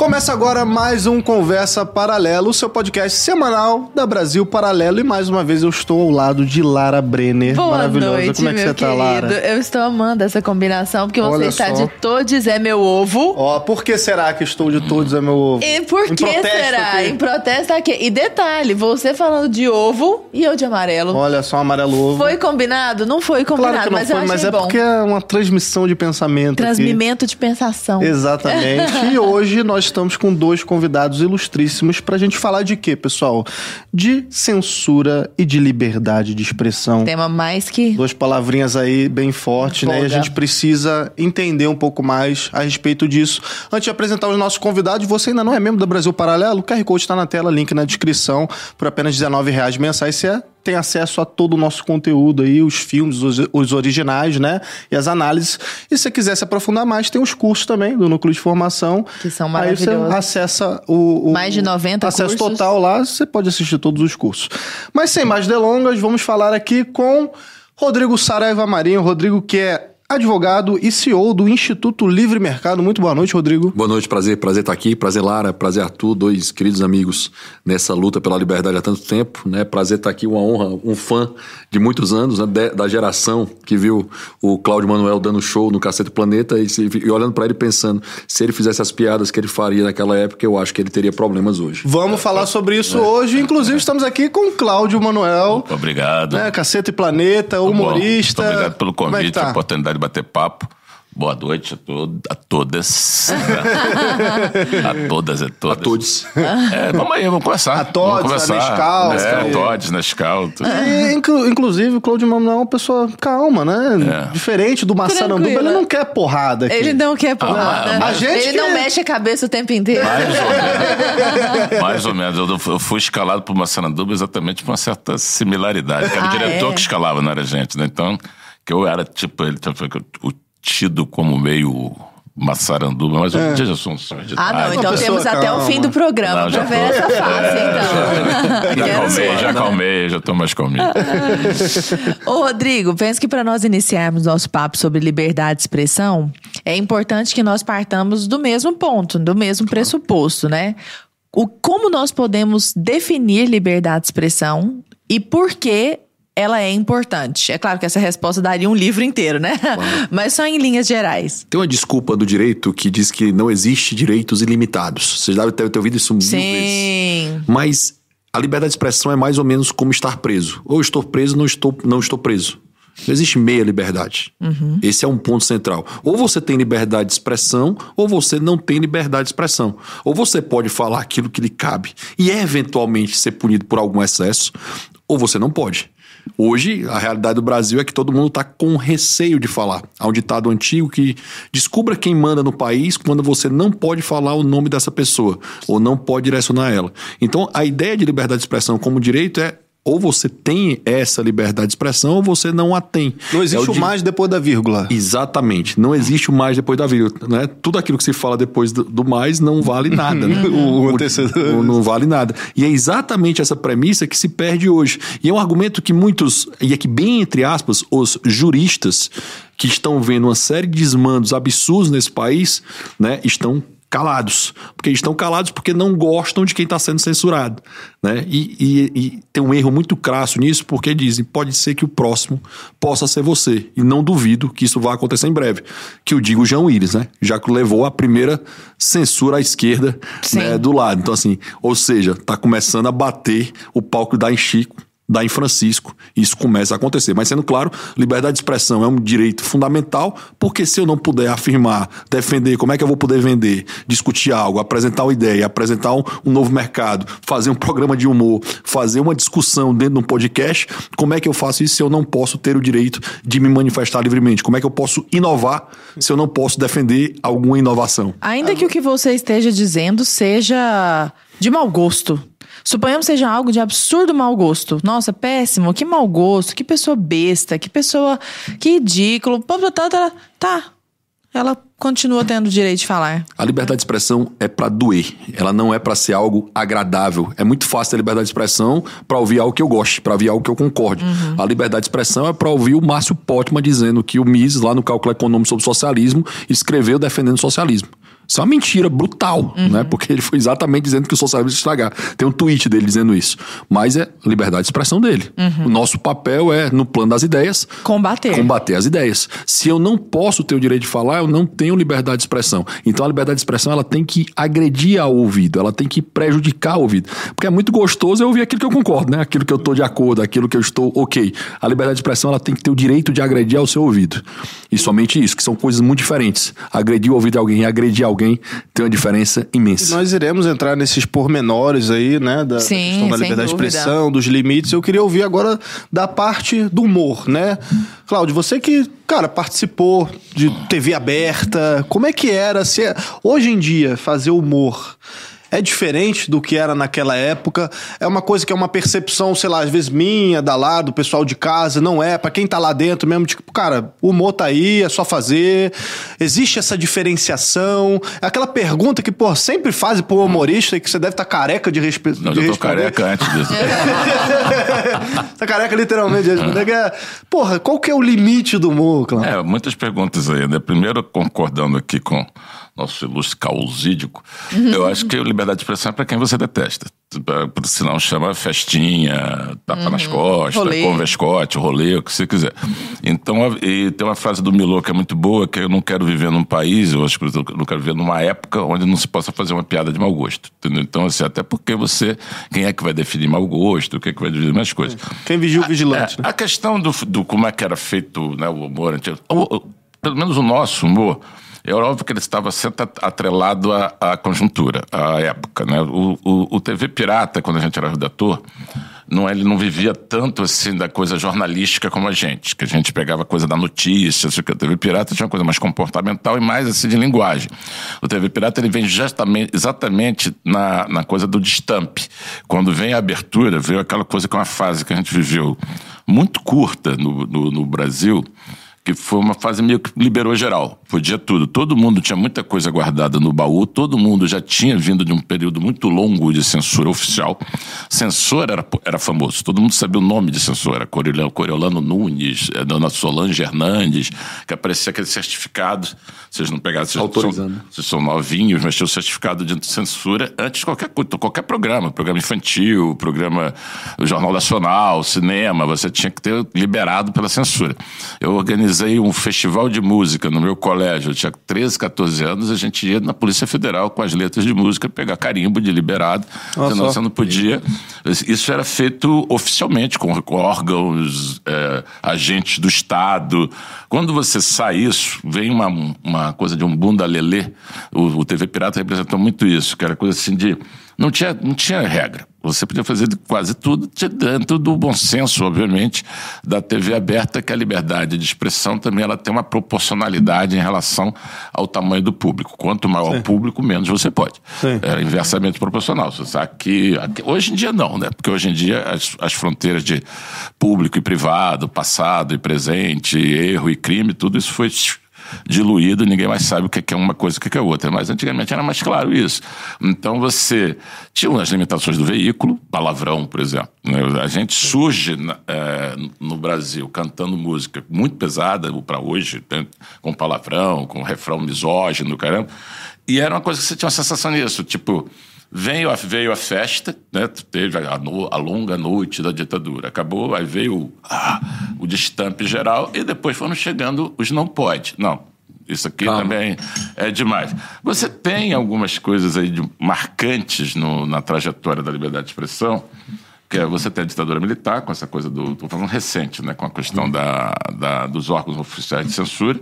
Começa agora mais um Conversa Paralelo, o seu podcast semanal da Brasil Paralelo. E mais uma vez eu estou ao lado de Lara Brenner. Boa Maravilhosa. noite, Como é que você tá, querido. Lara? Eu estou amando essa combinação, porque você está só. de todos é meu ovo. Ó, por que será que estou de todos é meu ovo? E por Em que será? aqui. Em protesto aqui. E detalhe, você falando de ovo e eu de amarelo. Olha só, amarelo ovo. Foi combinado? Não foi combinado, Claro não mas foi, eu achei mas é bom. porque é uma transmissão de pensamento aqui. Transmimento de pensação. Exatamente. e hoje nós estamos com dois convidados ilustríssimos pra gente falar de quê, pessoal? De censura e de liberdade de expressão. Tema mais que... Duas palavrinhas aí bem fortes, né? E a gente precisa entender um pouco mais a respeito disso. Antes de apresentar os nossos convidados, você ainda não é membro da Brasil Paralelo? O QR Code está na tela, link na descrição. Por apenas R$19,00 mensais, você tem acesso a todo o nosso conteúdo aí, os filmes, os, os originais, né? E as análises. E se você quiser se aprofundar mais, tem os cursos também do Núcleo de Formação. Que são Aí você maravilhosos. acessa o, o- Mais de 90 acesso cursos. total lá, você pode assistir todos os cursos. Mas sem mais delongas, vamos falar aqui com Rodrigo Saraiva Marinho. Rodrigo que é advogado e CEO do Instituto Livre Mercado. Muito boa noite, Rodrigo. Boa noite, prazer, prazer estar aqui, prazer Lara, prazer Arthur, dois queridos amigos nessa luta pela liberdade há tanto tempo, né? Prazer estar aqui, uma honra, um fã de muitos anos, né? De- da geração que viu o Cláudio Manuel dando show no Cacete Planeta e, se- e olhando para ele pensando, se ele fizesse as piadas que ele faria naquela época, eu acho que ele teria problemas hoje. Vamos falar sobre isso hoje. Inclusive, estamos aqui com o Cláudio Manuel. Obrigado. Né, Caceta e Planeta, Tá humorista. Muito obrigado pelo é convite, tá? oportunidade de bater papo. Boa noite a, to a todas. a todas e todas. A todos. É, vamos aí, vamos conversar. A todos, vamos a Nescau, É, a todos, Nescau. E, inclu- inclusive, o Cláudio Manuel é uma pessoa calma, né? É. Diferente do Massaranduba, ele não quer porrada aqui. Ele não quer porrada. Ah, a gente Ele que- não mexe a cabeça o tempo inteiro. Mais ou menos. Mais ou menos. Eu, eu fui escalado por Massaranduba exatamente por uma certa similaridade. Era o Ah, diretor é? que escalava, não era a gente, né? Então, que eu era tipo, ele o tido como meio Massaranduba, mas hoje dia já sou um sonho de Ah, não. Então temos até calma. o fim do programa Não, já pra ver tô. essa fase, então. Já acalmei, ver. já acalmei, já tô mais calminho. Ô, Rodrigo, penso que para nós iniciarmos nosso papo sobre liberdade de expressão, é importante que nós partamos do mesmo ponto, do mesmo pressuposto, né? O, como nós podemos definir liberdade de expressão e por que ela é importante? É claro que essa resposta daria um livro inteiro, né? Mas só em linhas gerais. Tem uma desculpa do direito que diz que não existe direitos ilimitados. Vocês devem ter, ouvido isso mil vezes. Sim. Mas a liberdade de expressão é mais ou menos como estar preso. Ou estou preso, não estou, não estou preso. Não existe meia liberdade. Esse é um ponto central. Ou você tem liberdade de expressão, ou você não tem liberdade de expressão. Ou você pode falar aquilo que lhe cabe e eventualmente ser punido por algum excesso, ou você não pode. Hoje, a realidade do Brasil é que todo mundo está com receio de falar. Há um ditado antigo que descubra quem manda no país quando você não pode falar o nome dessa pessoa, ou não pode direcionar ela. Então, a ideia de liberdade de expressão como direito é ou você tem essa liberdade de expressão ou você não a tem. Não É existe o di- mais depois da vírgula. Exatamente. Não existe o mais depois da vírgula. Né? Tudo aquilo que se fala depois do, do mais não vale nada. né? O antecedor. o- não vale nada. E é exatamente essa premissa que se perde hoje. E é um argumento que muitos, e aqui bem entre aspas, os juristas que estão vendo uma série de desmandos absurdos nesse país, né, estão calados. Porque eles estão calados porque não gostam de quem está sendo censurado. Né? E, e- e tem um erro muito crasso nisso, porque dizem pode ser que o próximo possa ser você. E não duvido que isso vai acontecer em breve. Que eu digo João Willis, né? Já que levou a primeira censura à esquerda né, do lado. Então, assim, ou seja, tá começando a bater o palco da em Chico dá em Francisco. Isso começa a acontecer. Mas sendo claro, liberdade de expressão é um direito fundamental, porque se eu não puder afirmar, defender, como é que eu vou poder vender, discutir algo, apresentar uma ideia, apresentar um, um novo mercado, fazer um programa de humor, fazer uma discussão dentro de um podcast, como é que eu faço isso se eu não posso ter o direito de me manifestar livremente? Como é que eu posso inovar se eu não posso defender alguma inovação? Ainda que o que você esteja dizendo seja de mau gosto. Suponhamos seja algo de absurdo mau gosto. Nossa, péssimo, que mau gosto, que pessoa besta, que pessoa. Que ridículo. Tá, tá, tá. Ela continua tendo o direito de falar. A liberdade de expressão é pra doer. Ela não é pra ser algo agradável. É muito fácil ter liberdade de expressão pra ouvir algo que eu goste, pra ouvir algo que eu concorde. A liberdade de expressão é pra ouvir o Márcio Potman dizendo que o Mises, lá no Cálculo Econômico sobre Socialismo, escreveu defendendo o socialismo. Isso é uma mentira brutal, né? Porque ele foi exatamente dizendo que o socialismo ia estragar. Tem um tweet dele dizendo isso. Mas é liberdade de expressão dele. O nosso papel é, no plano das ideias, Combater. combater as ideias. Se eu não posso ter o direito de falar, eu não tenho liberdade de expressão. Então a liberdade de expressão ela tem que agredir ao ouvido, ela tem que prejudicar o ouvido. Porque é muito gostoso eu ouvir aquilo que eu concordo, né? Aquilo que eu estou de acordo, aquilo que eu estou ok. A liberdade de expressão ela tem que ter o direito de agredir ao seu ouvido. E somente isso, que são coisas muito diferentes. Agredir o ouvido de alguém e agredir alguém tem uma diferença imensa. Nós iremos entrar nesses pormenores aí, né? Da, da Sim, questão da liberdade de expressão, dos limites. Eu queria ouvir agora da parte do humor, né? Cláudio, você que, cara, participou de TV aberta, como é que era? Se é- hoje em dia, fazer humor. É diferente do que era naquela época. É uma coisa que é uma percepção, sei lá, às vezes minha, da lá, do pessoal de casa. Não é. Pra quem tá lá dentro mesmo, tipo, cara, o humor tá aí, é só fazer. Existe essa diferenciação. É aquela pergunta que, pô, sempre fazem pro humorista e que você deve estar careca de, respe... Não, de eu tô responder. careca antes disso. tá careca literalmente de responder. que é, porra, qual que é o limite do humor, Cláudio? É, muitas perguntas aí, né? Primeiro, concordando aqui com nosso ilustre causídico, eu acho que a liberdade de expressão é para quem você detesta. Por sinal, chama festinha, tapa nas costas, Rolê. converscote, rolê, o que você quiser. Então, a- e tem uma frase do Milô que é muito boa, que eu não quero viver num país, eu acho que eu não quero viver numa época onde não se possa fazer uma piada de mau gosto. Entendeu? Então, assim, até porque você, quem é que vai definir mau gosto, o que é que vai definir mais coisas. Quem vigia o vigilante, É, né? A questão do, do como é que era feito né, o humor, antigo, o- o- pelo menos o nosso humor, é óbvio que ele estava sempre at- atrelado à, à conjuntura, à época. Né? O, o, o TV Pirata, quando a gente era redator, não, ele não vivia tanto assim da coisa jornalística como a gente, que a gente pegava coisa da notícia, assim, que o TV Pirata tinha uma coisa mais comportamental e mais assim de linguagem. O TV Pirata ele vem justamente, exatamente na, na coisa do destampe. Quando vem a abertura, veio aquela coisa que é uma fase que a gente viveu muito curta no, no, no Brasil, que foi uma fase meio que liberou geral. Podia tudo. Todo mundo tinha muita coisa guardada no baú, todo mundo já tinha vindo de um período muito longo de censura oficial. Censor era, era famoso, todo mundo sabia o nome de censor. Era Coriolano, Coriolano Nunes, eh, Dona Solange Hernandes, que aparecia aquele certificado. Vocês não pegaram, vocês Autorizando. são, vocês são novinhos, mas tinha o certificado de censura antes de qualquer, coisa, qualquer programa. Programa infantil, programa Jornal Nacional, cinema, você tinha que ter liberado pela censura. Eu organizei um festival de música no meu colégio, eu tinha 13, 14 anos, a gente ia na Polícia Federal com as letras de música pegar carimbo de liberado, Olha senão você não podia. Isso era feito oficialmente, com, com órgãos, é, agentes do Estado. Quando você sai isso, vem uma, uma coisa de um bunda lelê. O, o TV Pirata representou muito isso, que era coisa assim de. Não tinha, não tinha regra. Você podia fazer quase tudo de- dentro do bom senso, obviamente, da TV aberta, que a liberdade de expressão também ela tem uma proporcionalidade em relação ao tamanho do público. Quanto maior o público, menos você pode. Sim. É inversamente proporcional. Você sabe que, hoje em dia não, né? Porque hoje em dia as, as fronteiras de público e privado, passado e presente, erro e crime, tudo isso foi diluído, ninguém mais sabe o que é uma coisa o que é outra. Mas antigamente era mais claro isso. Então você tinha as limitações do veículo, palavrão, por exemplo. né? A gente surge eh, no Brasil cantando música muito pesada para hoje, né? com palavrão, com refrão misógino, caramba. E era uma coisa que você tinha uma sensação disso, tipo. Veio a, veio a festa, né? teve a, no- a longa noite da ditadura. Acabou, aí veio ah, o destampe geral e depois foram chegando os não pode. Não, isso aqui Calma. também é demais. Você tem algumas coisas aí de- marcantes no- na trajetória da liberdade de expressão, que é você tem a ditadura militar, com essa coisa do. Estou falando recente, né? Com a questão da, da- dos órgãos oficiais de censura.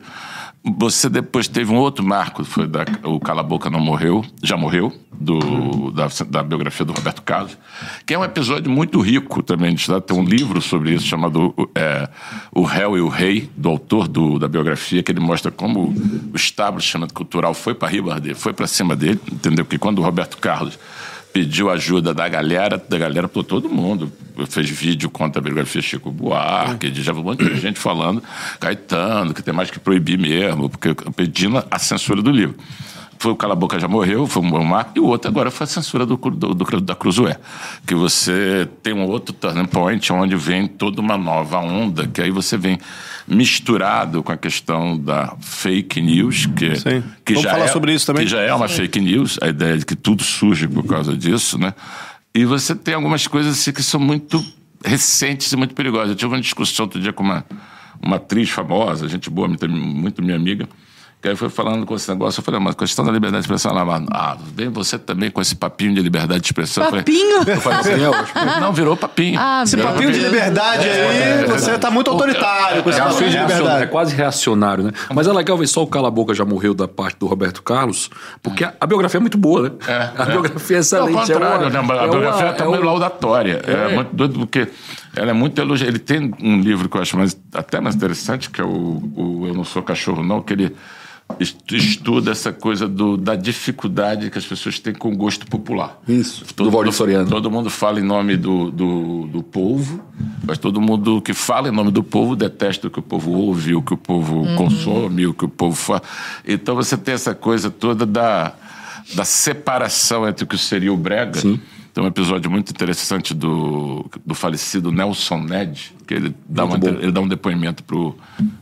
Você depois teve um outro marco, foi da, o Cala Boca Não Morreu, já morreu, do, da, da biografia do Roberto Carlos, que é um episódio muito rico também. Tem um livro sobre isso chamado é, O Réu e o Rei, do autor do, da biografia, que ele mostra como o establishment cultural foi para riba foi para cima dele, entendeu? Que quando o Roberto Carlos pediu ajuda da galera, da galera por todo mundo. Fez vídeo contra a biografia Chico Buarque, já um monte de gente falando, Caetano, que tem mais que proibir mesmo, porque pedindo a censura do livro. Foi o Cala Boca já morreu, foi bom marco, e o outro agora foi a censura do, do, do- da Cruzoé. Que você tem um outro turning point onde vem toda uma nova onda, que aí você vem misturado com a questão da fake news, que, Sim. que Vamos já falar é, sobre isso também? Que já é uma fake news, a ideia de que tudo surge por causa disso, né? E você tem algumas coisas assim que são muito recentes e muito perigosas. Eu tive uma discussão outro dia com uma, uma atriz famosa, gente boa, muito, muito minha amiga, que aí foi falando com esse negócio, eu falei, mas a questão da liberdade de expressão, ela, ah, vem você também com esse papinho de liberdade de expressão. Eu falei, Papinho? Eu falei assim, é não, virou papinho. Ah, Esse meu papinho de Deus. liberdade aí, você tá muito autoritário com esse É, papinho de reacionário, é liberdade. quase reacionário, né? Mas é legal ver só o Cala a Boca já morreu da parte do Roberto Carlos, porque a, a biografia é muito boa, né? a biografia é excelente. Ao contrário, é né? uma, a é biografia uma- é, é também uma- laudatória. É. muito doido porque ela é muito elogiada. Ele tem um livro que eu acho mais, até mais interessante, que é o, o Eu Não Sou Cachorro Não, que ele estuda essa coisa do, da dificuldade que as pessoas têm com o gosto popular. Isso, do Valdir Soriano. Todo mundo fala em nome do, do, do povo, mas todo mundo que fala em nome do povo detesta o que o povo ouve, o que o povo consome, o que o povo faz. Então você tem essa coisa toda da, da separação entre o que seria o brega. Tem um episódio muito interessante do, do falecido Nelson Ned, que ele dá, uma, ele dá um depoimento pro,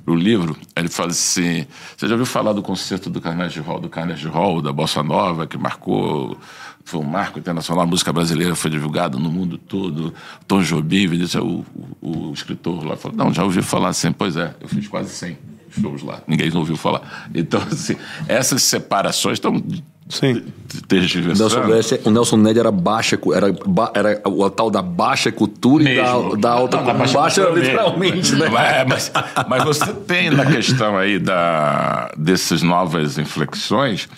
pro livro. Ele fala assim: Você já ouviu falar do concerto do Carnegie Hall, do Carnegie Hall, da Bossa Nova, que marcou. Foi um marco internacional, a música brasileira foi divulgada no mundo todo. Tom Jobim, disse, o, o, o escritor lá falou: Não, já ouvi falar assim. Pois é, eu fiz quase 100 shows lá, ninguém ouviu falar. Então, assim, essas separações estão Sim. O. Nelson, Ned, o Nelson Ned era baixa, era, ba- era o tal da baixa cultura e da, Mesmo. da alta cultura. Baixa, mesmo. literalmente, né? Mas, mas, mas você tem na questão aí da, dessas novas inflexões,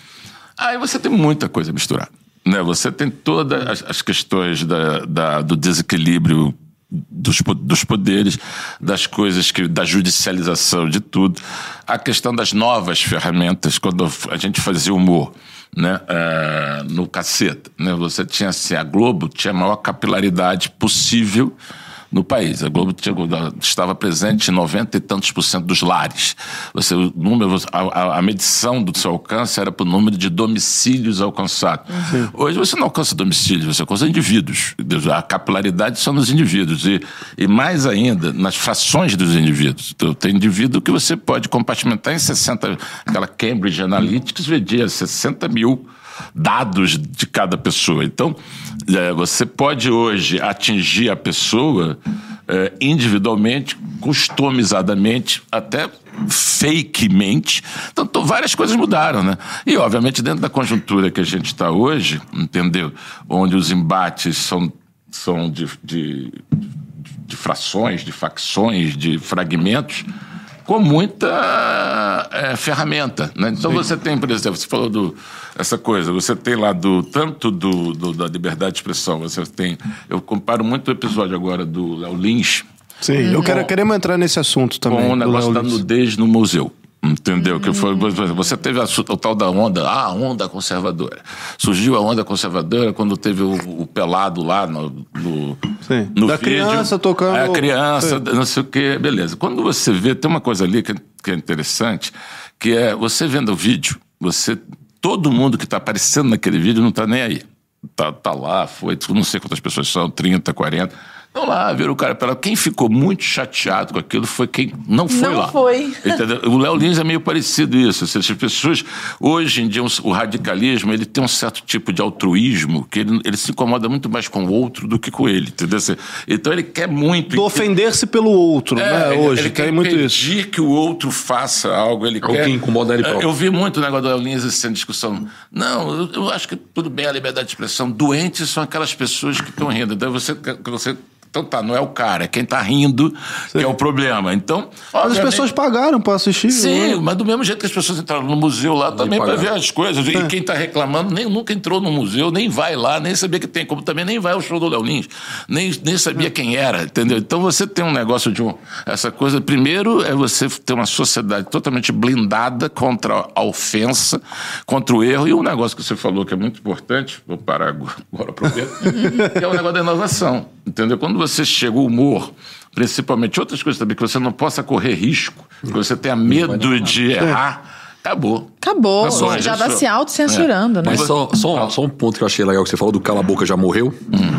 aí você tem muita coisa misturada. Né? Você tem todas as, as questões da, da- do desequilíbrio dos, dos poderes, das coisas que da judicialização de tudo, a questão das novas ferramentas quando a gente fazia humor, né, eh, no caceta, né, você tinha assim, a Globo tinha a maior capilaridade possível no país. A Globo tinha- estava presente em 90 e tantos por cento dos lares. Você, o número, a, a- medição do seu alcance era por número de domicílios alcançados. Hoje você não alcança domicílios, você alcança indivíduos. A capilaridade são nos indivíduos. E, e mais ainda, nas frações dos indivíduos. Então, tem indivíduo que você pode compartimentar em 60. Aquela Cambridge Analytics vendia 60 mil dados de cada pessoa. Então, eh, você pode hoje atingir a pessoa eh, individualmente, customizadamente, até fakemente. Então, várias coisas mudaram, né? E, obviamente, dentro da conjuntura que a gente está hoje, entendeu? Onde os embates são, são de, de, de frações, de facções, de fragmentos, com muita eh, ferramenta. Né? Então você tem, por exemplo, você falou do essa coisa, você tem lá do tanto do, do- da liberdade de expressão, você tem. Eu comparo muito o episódio agora do Léo Lins Sim, eu quero, queremos entrar nesse assunto também. com o negócio da nudez no museu. Entendeu? Que foi, você teve a, o tal da onda, ah, a onda conservadora. Surgiu a onda conservadora quando teve o, o pelado lá no, no, Sim. no Da vídeo. criança tocando- É, a criança, Sim. não sei o quê, beleza. Quando você vê, tem uma coisa ali que, é- que é interessante, que é você vendo o vídeo, você. Todo mundo que está aparecendo naquele vídeo não está nem aí. Tá, tá lá, foi, não sei quantas pessoas são, 30, 40. Estão lá, viram o cara pela. Quem ficou muito chateado com aquilo foi quem não foi Não lá. foi. Entendeu? O Léo Lins é meio parecido isso. Seja, As pessoas, hoje em dia, um- o radicalismo, ele tem um certo tipo de altruísmo que ele, ele se incomoda muito mais com o outro do que com ele, entendeu? Então ele quer muito... Do ofender-se pelo outro, É, né? ele- Hoje, ele tem quer muito isso. que o outro faça algo. Ele o quer... que incomoda ele É, próprio. Eu vi muito o negócio do Léo Lins assim, discussão. Não, eu, eu acho que tudo bem a liberdade de expressão. Doentes são aquelas pessoas que estão rindo. Então você... você então tá, não é o cara, é quem tá rindo que é o problema. Então, Mas as pessoas pagaram pra assistir. Sim, né? mas do mesmo jeito que as pessoas entraram no museu lá também para ver as coisas. É. E quem está reclamando nem, nunca entrou no museu, nem vai lá, nem sabia que tem, como também nem vai ao show do Léo Lins, nem, nem sabia quem era, entendeu? Então você tem um negócio de um, essa coisa. Primeiro é você ter uma sociedade totalmente blindada contra a ofensa, contra o erro. E um negócio que você falou que é muito importante, vou parar agora, agora aproveito, que é o negócio da inovação. Entendeu? Quando você chega o humor, principalmente outras coisas também, que você não possa correr risco, que você tenha medo de errar, acabou. Acabou. Acabou, já já tá sou. se autocensurando, né? Mas só, só, só um ponto que eu achei legal que você falou do Cala a Boca Já Morreu.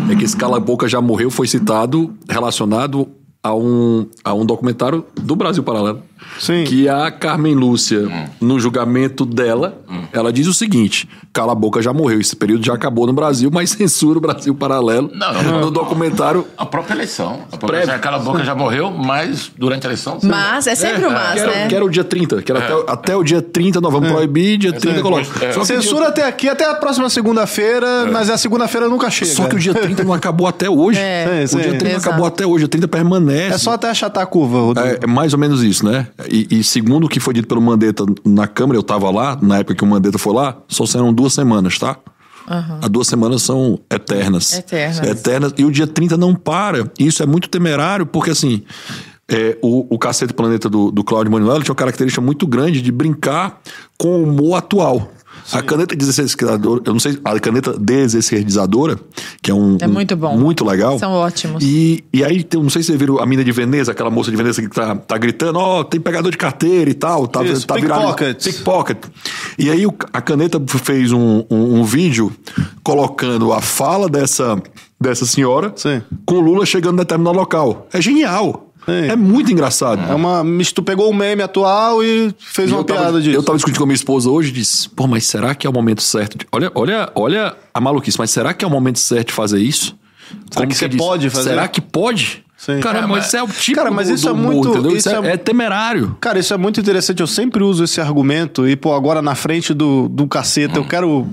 É que esse Cala a Boca Já Morreu foi citado relacionado a um, a um documentário do Brasil Paralelo. Sim. Que a Carmen Lúcia, no julgamento dela, ela diz o seguinte: Cala a boca já morreu. Esse período já acabou no Brasil, mas censura o Brasil Paralelo Não, não. no documentário. A própria eleição. A própria eleição. Aquela boca já morreu, mas durante a eleição. Mas, é sempre o mas, né? que era o dia 30, que era até, até o dia 30 nós vamos proibir, dia 30 coloca. Só que o dia- Censura até aqui, até a próxima segunda-feira, mas a segunda-feira nunca chega. Só que o dia 30 não acabou até hoje. É, o dia sim. 30 Exato. acabou até hoje, o 30 É só até achatar a curva, Rodrigo. É, é mais ou menos isso, né? E, e segundo o que foi dito pelo Mandetta na Câmara, eu tava lá, na época que o Mandetta foi lá, só serão duas semanas, tá? As duas semanas são eternas. Eternas. Eternas. E o dia 30 não para. E Isso é muito temerário, porque assim. é, o, o Cacete Planeta do, do Claudio Manuel tinha uma característica muito grande de brincar com o humor atual. A caneta desessencializadora, eu não sei, a caneta desessencializadora, que é um. É muito bom. Muito legal. São ótimos. E, e aí, tem, não sei se vocês viram a mina de Veneza, aquela moça de Veneza que tá, tá gritando, ó, tem pegador de carteira e tal. Tá, Isso, tá virado- pickpocket. Pickpocket. E aí o- a caneta fez um, um, um vídeo colocando a fala dessa, dessa senhora Sim. com o Lula chegando em determinado local. É genial. Sim. É muito engraçado. É uma. Tu pegou o meme atual e fez E uma eu tava, piada disso. Eu tava discutindo com a minha esposa hoje e disse, pô, mas será que é o momento certo? De... Olha, olha, olha a maluquice, mas será que é o momento certo de fazer isso? Será que você pode fazer? Será que pode? Sim. Cara, É, mas isso é o tipo Cara, mas isso do é humor, muito- entendeu? isso Isso é, é- é temerário. Cara, isso é muito interessante. Eu sempre uso esse argumento e, pô, agora na frente do, do caceta, eu quero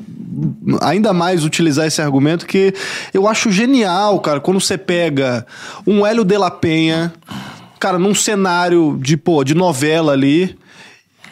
ainda mais utilizar esse argumento que eu acho genial, cara, quando você pega um Hélio de la Penha, cara, num cenário de, pô, de novela ali,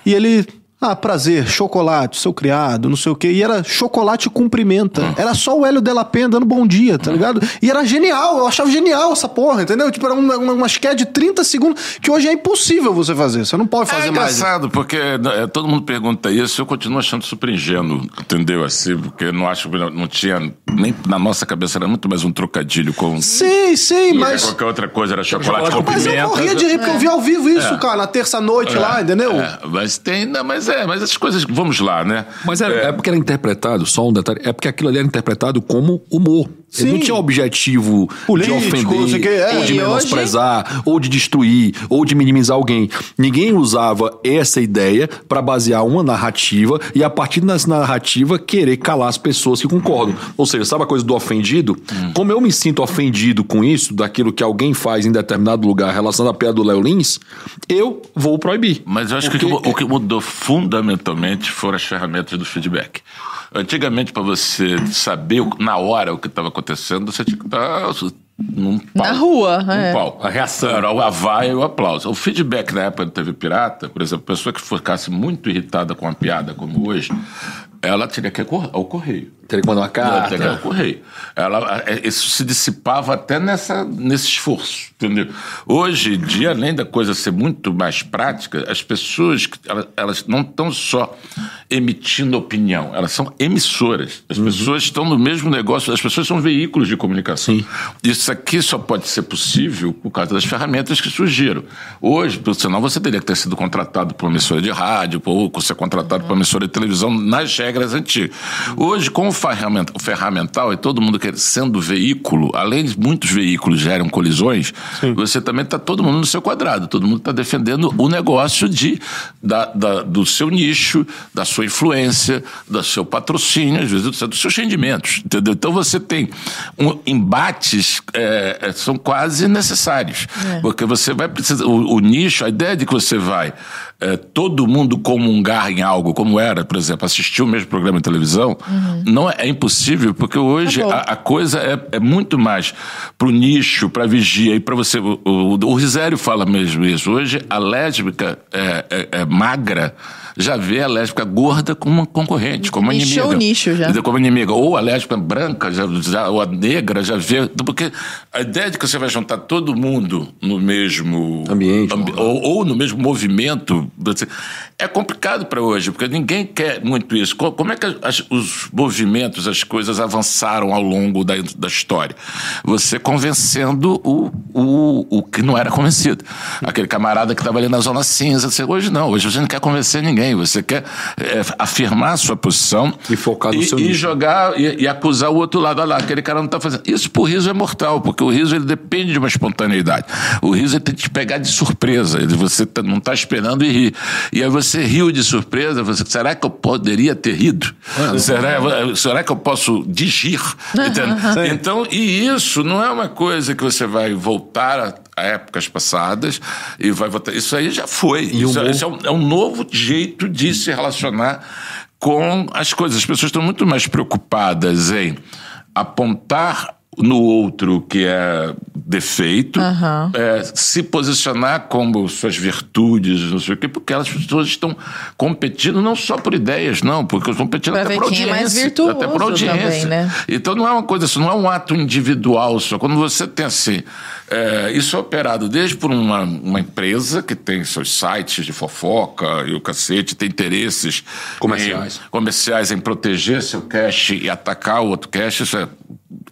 e ele. Ah, prazer, chocolate, seu criado, não sei o quê. E era chocolate cumprimenta. Era só o Hélio de la Penha dando bom dia, tá ligado? E era genial, eu achava genial essa porra, entendeu? Tipo, era uma, uma, uma sketch de 30 segundos que hoje é impossível você fazer. Você não pode fazer É mais. engraçado, porque é, todo mundo pergunta isso, eu continuo achando super ingênuo, entendeu? Assim, porque não acho não tinha, nem na nossa cabeça era muito mais um trocadilho com. Sim, sim, mas. Qualquer outra coisa era chocolate, Chocolate com Mas eu morria de rir, porque eu vi ao vivo isso, É. cara, na terça-noite lá, entendeu? É, mas tem. Não, mas é, mas as coisas. Vamos lá, né? Mas é, é porque era interpretado, só um detalhe, é porque aquilo ali era interpretado como humor. Ele não Sim. tinha o objetivo Político, de ofender, é. ou de E hoje- menosprezar, ou de destruir, ou de minimizar alguém. Ninguém usava essa ideia para basear uma narrativa e, a partir dessa narrativa, querer calar as pessoas que concordam. Ou seja, sabe a coisa do ofendido? Como eu me sinto ofendido com isso, daquilo que alguém faz em determinado lugar relacionado à piada do Léo Lins, eu vou proibir. Mas eu acho que Porque- o que mudou fundamentalmente foram as ferramentas do feedback. Antigamente, para você saber na hora o que estava acontecendo, você tinha que estar num palco. Na rua, Num é. A reação era o avaia e o aplauso. O feedback na época do TV Pirata, por exemplo, a pessoa que ficasse muito irritada com a piada, como hoje, ela teria que ir ao correio. Teria que mandar uma Ela teria que ir ao carta. correio. Ela, é, isso se dissipava até nessa, nesse esforço, entendeu? Hoje em dia, além da coisa ser muito mais prática, as pessoas elas, não estão só emitindo opinião, elas são emissoras. As pessoas estão no mesmo negócio, as pessoas são veículos de comunicação. Isso aqui só pode ser possível por causa das ferramentas que surgiram. Hoje, senão você teria que ter sido contratado por uma emissora de rádio, ou ser contratado por uma emissora de televisão nas regras antigas. Hoje, com o ferramenta- o ferramental e todo mundo quer, sendo veículo, além de muitos veículos geram colisões, você também está todo mundo no seu quadrado, todo mundo está defendendo o negócio de, da, da- do seu nicho, da sua influência, do seu patrocínio, às vezes dos seus rendimentos, entendeu? Então você tem um, embates é, é, são quase necessários, porque você vai precisar o, o nicho, a ideia de que você vai é, todo mundo comungar em algo, como era, por exemplo, assistir o mesmo programa de televisão, não é, é impossível, porque hoje Tá a, a coisa é, é muito mais pro nicho, pra vigia e para você. O, o, o Risério fala mesmo isso. Hoje a lésbica é, é- é magra já vê a lésbica gorda como uma concorrente, como uma Nichou inimiga. o nicho já. Como inimiga. Ou a lésbica branca, já, já- ou a negra já vê. Porque a ideia de que você vai juntar todo mundo no mesmo Ambiente. ou, ou no mesmo movimento É complicado para hoje, porque ninguém quer muito isso. Co- Como é que as- os movimentos, as coisas avançaram ao longo da, da história? Você convencendo o, o, o que não era convencido. Aquele camarada que estava ali na zona cinza. Você, hoje não, hoje você não quer convencer ninguém. Você quer é, afirmar a sua posição E focar no e, seu e nicho. jogar e, e acusar o outro lado. Olha lá, aquele cara não está fazendo. Isso pro riso é mortal, porque o riso ele depende de uma espontaneidade. O riso ele tem que te pegar de surpresa. Ele, você tá- não está esperando e rir. E aí você riu de surpresa. Você, será que eu poderia ter rido? será, será que eu posso digir? Então, e isso não é uma coisa que você vai voltar a, a épocas passadas e vai voltar. Isso aí já foi. Isso, humor- isso é um, é um novo jeito de se relacionar com as coisas. As pessoas estão muito mais preocupadas em apontar no outro que é defeito, Aham. é, se posicionar como suas virtudes, não sei o quê, porque as pessoas estão competindo não só por ideias, não, porque estão competindo Pra até por quem é audiência. mais virtuoso até por audiência. também, né? Então não é uma coisa, isso não é um ato individual só. Quando você tem assim, é, isso é operado desde por uma, uma empresa que tem seus sites de fofoca e o cacete, tem interesses Comerciais. em, comerciais em proteger seu cash e atacar o outro cash, isso é,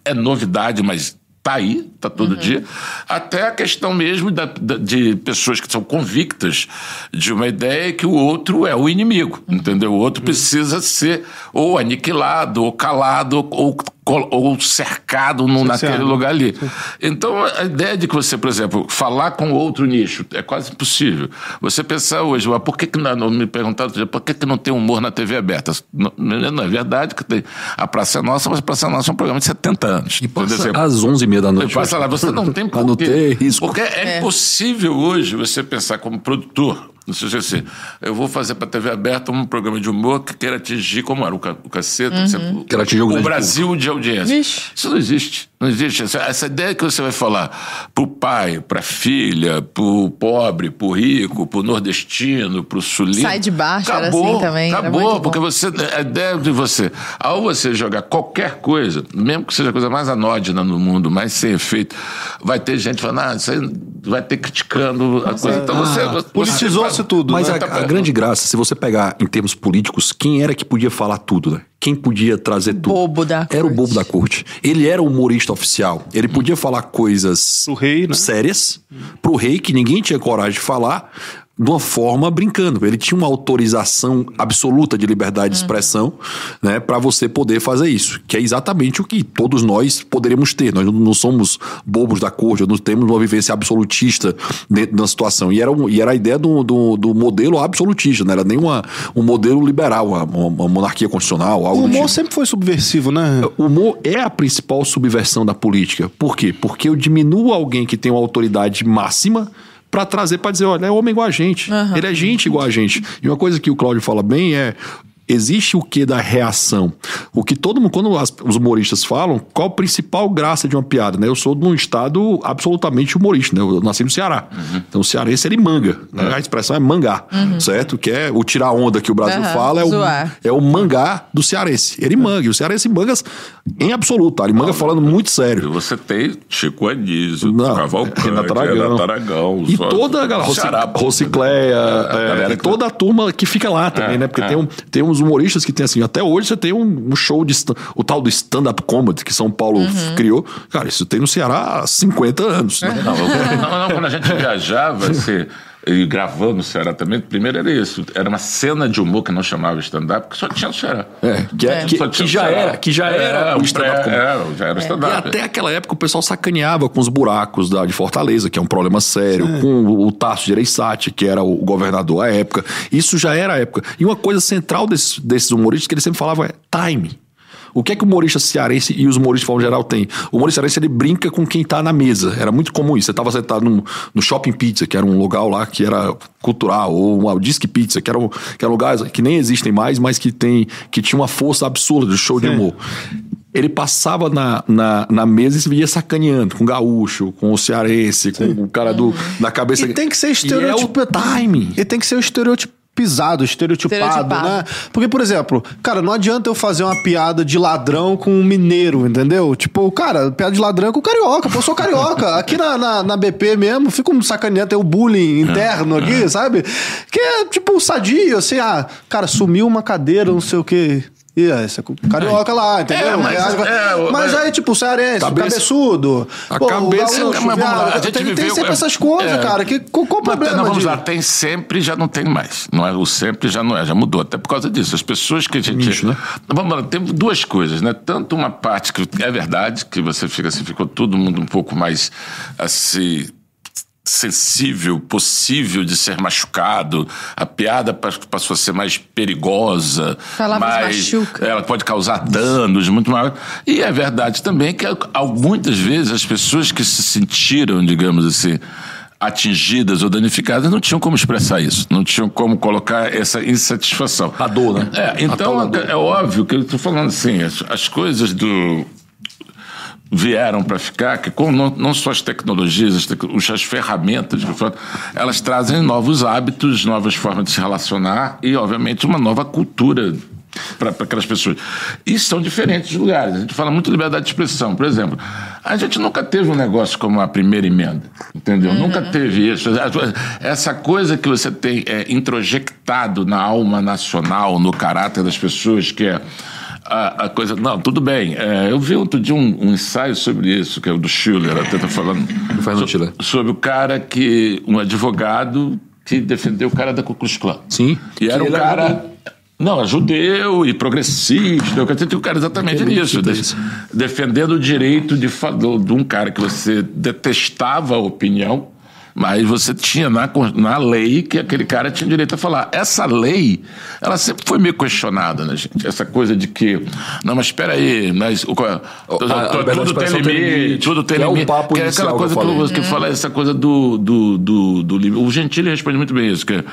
é novidade, mas tá aí, tá todo dia. Até a questão mesmo da- da- de pessoas que são convictas de uma ideia que o outro é o inimigo, entendeu? O outro precisa ser ou aniquilado, ou calado, ou, ou cercado no, naquele lugar ali. Então, a ideia de que você, por exemplo, falar com outro nicho é quase impossível. Você pensar hoje, "Ué, por que, que não, me perguntaram, por que, que não tem humor na TV aberta? Não, não é verdade que tem. A Praça é Nossa, mas a Praça é Nossa é um programa de 70 anos. E passa Entendeu? às 11h30 da noite. Passa lá, você não tem por não risco. Porque é, impossível hoje você pensar como produtor. Não sei se assim, eu vou fazer para TV aberta um programa de humor que queira atingir, como era o, ca- o cacete, você- Queira atingir o o Brasil de audiência. Vixe. Isso não existe. Não existe. Essa, essa ideia que você vai falar pro pai, pra filha, pro pobre, pro rico, pro nordestino, pro sulino. Sai de baixo, era acabou, assim também, Acabou, porque você, a ideia de você, ao você jogar qualquer coisa, mesmo que seja a coisa mais anódina no mundo, mais sem efeito, vai ter gente falando, ah, isso aí vai ter criticando a coisa. Então você. você- Politizou-se tudo. Mas né? a, Tá a grande graça, se você pegar em termos políticos, quem era que podia falar tudo, né? Quem podia trazer tudo? bobo da Era o corte. bobo da corte. Ele era o humorista oficial. Ele podia falar coisas Pro rei, né? sérias pro rei que ninguém tinha coragem de falar. De uma forma brincando. Ele tinha uma autorização absoluta de liberdade de expressão, né, para você poder fazer isso. Que é exatamente o que todos nós poderíamos ter. Nós não- somos bobos da corte, não temos uma vivência absolutista dentro da situação. E era, um- e era a ideia do, do, do modelo absolutista, não era nem uma, um modelo liberal, uma, uma monarquia constitucional, algo O humor tipo. sempre foi subversivo, né? O humor é a principal subversão da política. Por quê? Porque eu diminuo alguém que tem uma autoridade máxima pra trazer pra dizer, olha, é homem igual a gente. Ele é gente igual a gente. E uma coisa que o Cláudio fala bem é existe o que da reação? O que todo mundo, quando as- os humoristas falam, qual a principal graça de uma piada, né? Eu sou de um estado absolutamente humorista, né? Eu nasci no Ceará. Então o cearense, ele manga. né? A expressão é mangar, certo? Que é o tirar onda que o Brasil Aham, fala, é o, é o mangá do cearense. Ele manga. E o cearense manga em absoluto, tá? Ele manga falando muito sério. você tem Chico Anísio, Não, Cavalcante, Renato Aragão. Aragão. E só- toda a galera, Rossi- Ceará, pô. Rocicléia, a é, toda a turma que fica lá também, É, né? Porque é. tem, um, tem uns humoristas que tem assim, até hoje você tem um, um show de o tal do stand-up comedy que São Paulo Uhum. criou. Cara, isso tem no Ceará há 50 anos. né? Não, não, não, quando a gente viajava, assim, e gravando no Ceará também, primeiro era isso. Era uma cena de humor que não chamava stand-up, que só tinha no Ceará. É, que, é- que- Só que no já era, que já É, era o o stand-up era, já era E stand-up. até aquela época o pessoal sacaneava com os buracos da, de Fortaleza, que é um problema sério, com o, o Tasso de Ereissati, que era o governador à época. Isso já era a época. E uma coisa central desses, desses humoristas que eles sempre falavam é time. O que é que o humorista cearense e os humoristas de forma geral têm? O humorista cearense ele brinca com quem tá na mesa. Era muito comum isso. Você estava sentado num- no Shopping Pizza, que era um lugar lá que era cultural, ou uma Disque Pizza, que era um, que era um lugar que nem existem mais, mas que, tem, que tinha uma força absurda de show de humor. Ele passava na, na, na mesa e se via sacaneando com o gaúcho, com o cearense, com o cara do, da cabeça. E tem que ser E é o estereotipado. timing. E tem que ser o estereotipado pisado, estereotipado, Estereotipado. né? Porque, por exemplo, cara, não adianta eu fazer uma piada de ladrão com um mineiro, entendeu? Tipo, cara, piada de ladrão é com carioca, pô, eu sou carioca. Aqui na, na, na BP mesmo, fico sacaneando, tem o bullying interno aqui, sabe? Que é, tipo, sadio, assim, ah, cara, sumiu uma cadeira, não sei o quê. E é, esse é carioca lá, entendeu? É, mas- é, mas aí, tipo, cearense, Cabeça- cabeçudo. A pô, cabeça- o gaúcho, Mas lá, a gente tem, tem sempre é, essas coisas, é. cara. Que, qual, qual o problema não, vamos de... lá, tem sempre já não tem mais. Não é, o sempre já não é, já mudou. Até por causa disso. As pessoas que a gente. Nicho, né? Vamos lá, tem duas coisas, né? Tanto uma parte que é verdade, que você fica assim, ficou todo mundo um pouco mais assim. Sensível, possível de ser machucado, a piada pas- passou a ser mais perigosa, Palavras mais, machucam. ela pode causar danos muito maiores. E é verdade também que muitas vezes as pessoas que se sentiram, digamos assim, atingidas ou danificadas não tinham como expressar isso, não tinham como colocar essa insatisfação. A dor, né? É, então é óbvio que eu estou falando assim, as, as coisas do vieram para ficar, que com, não, não só as tecnologias, as, tec- as ferramentas, elas trazem novos hábitos, novas formas de se relacionar e, obviamente, uma nova cultura para aquelas pessoas. E são diferentes lugares. A gente fala muito de liberdade de expressão. Por exemplo, a gente nunca teve um negócio como a primeira emenda, entendeu? Nunca teve isso. Essa coisa que você tem é, introjectado na alma nacional, no caráter das pessoas, que é a, a coisa. Não, tudo bem. É, eu vi outro dia um, um ensaio sobre isso, que é o do Schiller, até tá falando. So- Schiller. Sobre o cara que. um advogado que defendeu o cara da Ku Klux Klan. Sim. E era um era cara. Não, é judeu e progressista. Eu tinha o cara exatamente nisso. de- defendendo o direito de, de um cara que você detestava a opinião, mas você tinha na, na lei que aquele cara tinha direito a falar. Essa lei, ela sempre foi meio questionada, né, gente? Essa coisa de que. Não, mas espera aí, mas, o, a tudo, liberdade de tudo tem limite, limite, tudo tem que é o limite. papo que é aquela coisa que, eu- que fala essa coisa do, do, do, do limite. O Gentili responde muito bem isso, que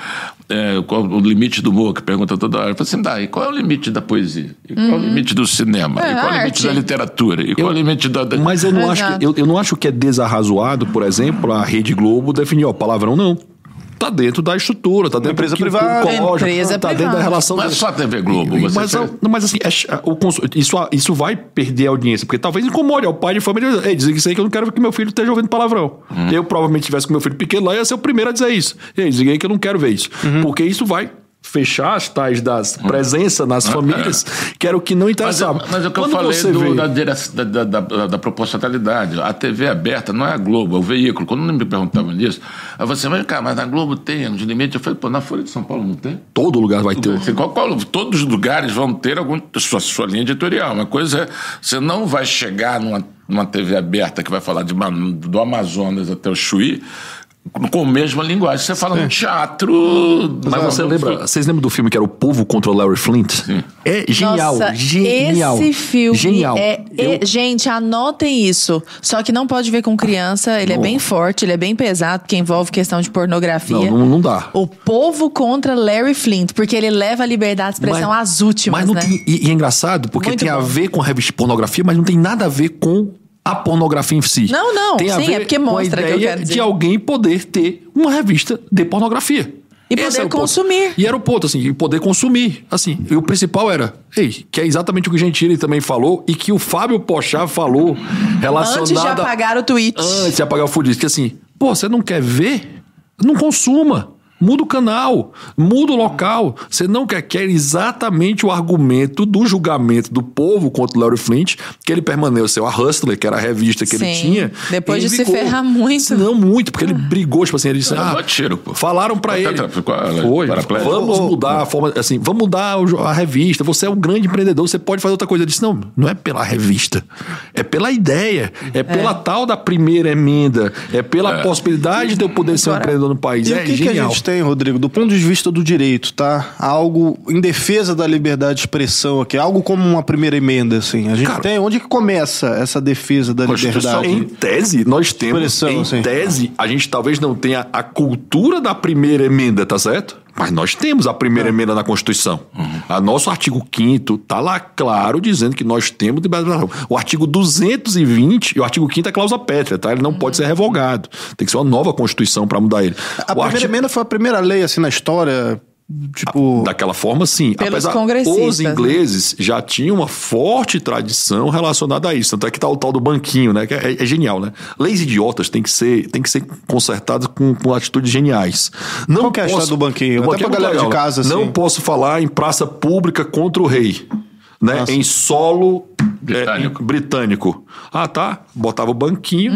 é, qual o limite do humor, que pergunta toda hora. Eu falo assim, dá, e qual é o limite da poesia? E qual é o limite do cinema? É, e qual é o limite arte. da literatura? E qual é o limite da... da... Mas eu não, acho que, eu, eu não acho que é desarrazoado, por exemplo, a Rede Globo definir, ó, palavrão não. Tá dentro da estrutura, tá dentro empresa do privada. Empresa tá dentro da privada. relação Não é só a TV Globo. Você mas, tem- não, mas assim, é o cons- isso, isso vai perder a audiência, porque talvez incomode ao pai de família. Ei, dizer isso aí que eu não quero que meu filho esteja ouvindo palavrão. Eu provavelmente tivesse com meu filho pequeno lá, ia ser o primeiro a dizer isso. Ei, dizer aí que eu não quero ver isso. Porque isso vai fechar as tais das presença nas famílias, que era o que não Mas, interessava. é- mas é o que eu Quando falei você do- vê- da, da, da, da, da proporcionalidade. A TV aberta não é a Globo, é o veículo. Quando me perguntavam nisso, aí você, mas, cara, mas na Globo tem anos de limite. Eu falei, pô, na Folha de São Paulo não tem? todo lugar vai ter. Assim, qual- qual- todos os lugares vão ter alguma sua, sua linha editorial. Uma coisa é, você não vai chegar numa, numa TV aberta que vai falar de, do Amazonas até o Chuí com a mesma linguagem. Você fala no teatro. Mas você lembra, vocês lembram do filme que era O Povo contra o Larry Flint? É genial, Nossa, genial. esse filme genial. é, Eu- é- Gente, anotem isso. Só que não pode ver com criança. Ele é Não. bem forte, ele é bem pesado, porque envolve questão de pornografia. Não, não, não dá. O povo contra Larry Flint, porque ele leva a liberdade de expressão às últimas, mas não né? tem- e, e é engraçado, porque Muito tem a bom. ver com a pornografia, mas não tem nada a ver com a pornografia em si. Não, não, Tem a sim, ver é porque com a mostra que eu ideia quero dizer. de alguém poder ter uma revista de pornografia. E Esse poder o ponto. consumir. E era o ponto, assim, e poder consumir. Assim, e o principal era, ei, que é exatamente o que o Gentili também falou e que o Fábio Pochá falou relacionado Antes de apagar o tweet. antes de apagar o food, que assim, pô, você não quer ver? Não consuma. Muda o canal, muda o local. Você não quer, quer exatamente o argumento do julgamento do povo contra o Larry Flint, que ele permaneceu a Hustler, que era a revista que ele Sim. tinha. Depois em de se ferrar muito. Não, muito, porque ele brigou, tipo assim, ele disse, Ele ah, tiro, pô. falaram pra Até ele. tra- ficou, ela- Foi, vamos mudar a forma, assim, vamos mudar a revista. Você é um grande empreendedor, você pode fazer outra coisa. Ele disse, não, não é pela revista, é pela ideia, é pela tal da primeira emenda, é pela possibilidade de eu poder ser um Agora- empreendedor no país. E é o que, que a genial. gente tem, Rodrigo, do ponto de vista do direito, tá? Algo em defesa da liberdade de expressão aqui, algo como uma primeira emenda, assim. A gente Cara- tem. Onde que começa essa defesa da liberdade? Em tese, nós temos. Expressão, em sim. tese, a gente talvez não tenha a cultura da primeira emenda, tá certo? Mas nós temos a primeira emenda na Constituição. A nosso artigo 5 tá lá claro dizendo que nós temos liberdade. O artigo 220 e o artigo 5 é cláusula pétrea, tá? Ele não pode ser revogado. Tem que ser uma nova Constituição para mudar ele. A o primeira artigo... emenda foi a primeira lei, assim, na história Tipo. Daquela forma, sim. Pelos Apesar, congressistas, os né? ingleses já tinham uma forte tradição relacionada a isso. Tanto é que tá o tal do banquinho, né? Que é, é genial, né? Leis idiotas têm que ser, têm que ser consertadas com, com atitudes geniais. Não Qual que é a história do banquinho? Até banquinho pra galera de legal, né? casa, assim. Não posso falar em praça pública contra o rei. Né? Nossa. Em solo Britânico. é, em- britânico. Ah, tá. Botava o banquinho,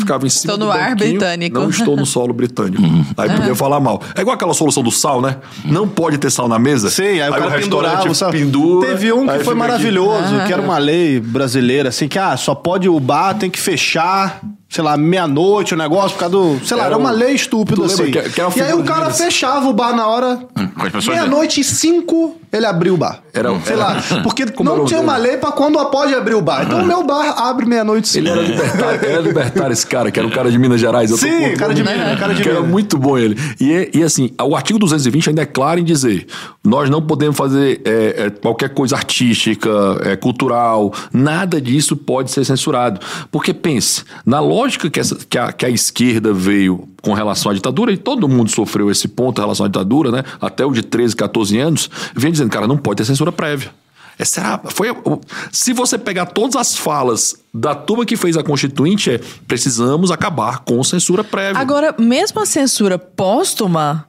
ficava em cima Estou do no ar banquinho. britânico. Não estou no solo britânico. Aí podia falar mal. É igual aquela solução do sal, né? Não pode ter sal na mesa. Sim, aí o cara pendurava. sabe? pendura, Teve um que aí foi maravilhoso, que era uma lei brasileira, assim, que ah, só pode o bar, tem que fechar, sei lá, meia-noite o negócio, por causa do. Sei lá, Era era uma um- lei estúpida assim. que- que e aí o cara fechava o bar na hora. Pessoas- Meia-noite e cinco, ele abriu o bar. Era- sei era- lá. Porque Como era não tinha dele? uma lei pra quando pode abrir o bar. Então o meu bar abre meia-noite e Ele cinco. era libertário, ele era libertário, esse cara, que era um cara de Minas Gerais. Eu Sim, cara de Minas, cara de que era Minas. muito bom ele. E, e assim, o artigo 220 ainda é claro em dizer: nós não podemos fazer é, é, qualquer coisa artística, é, cultural, nada disso pode ser censurado. Porque pense, na lógica que, essa- que a, que a esquerda veio com relação à ditadura, e todo mundo sofreu esse ponto em relação à ditadura, né? Até o de 13, 14 anos, vem dizendo, cara, não pode ter censura prévia. Essa era, foi, o- se você pegar todas as falas da turma que fez a Constituinte, é precisamos acabar com censura prévia. Agora, mesmo a censura póstuma,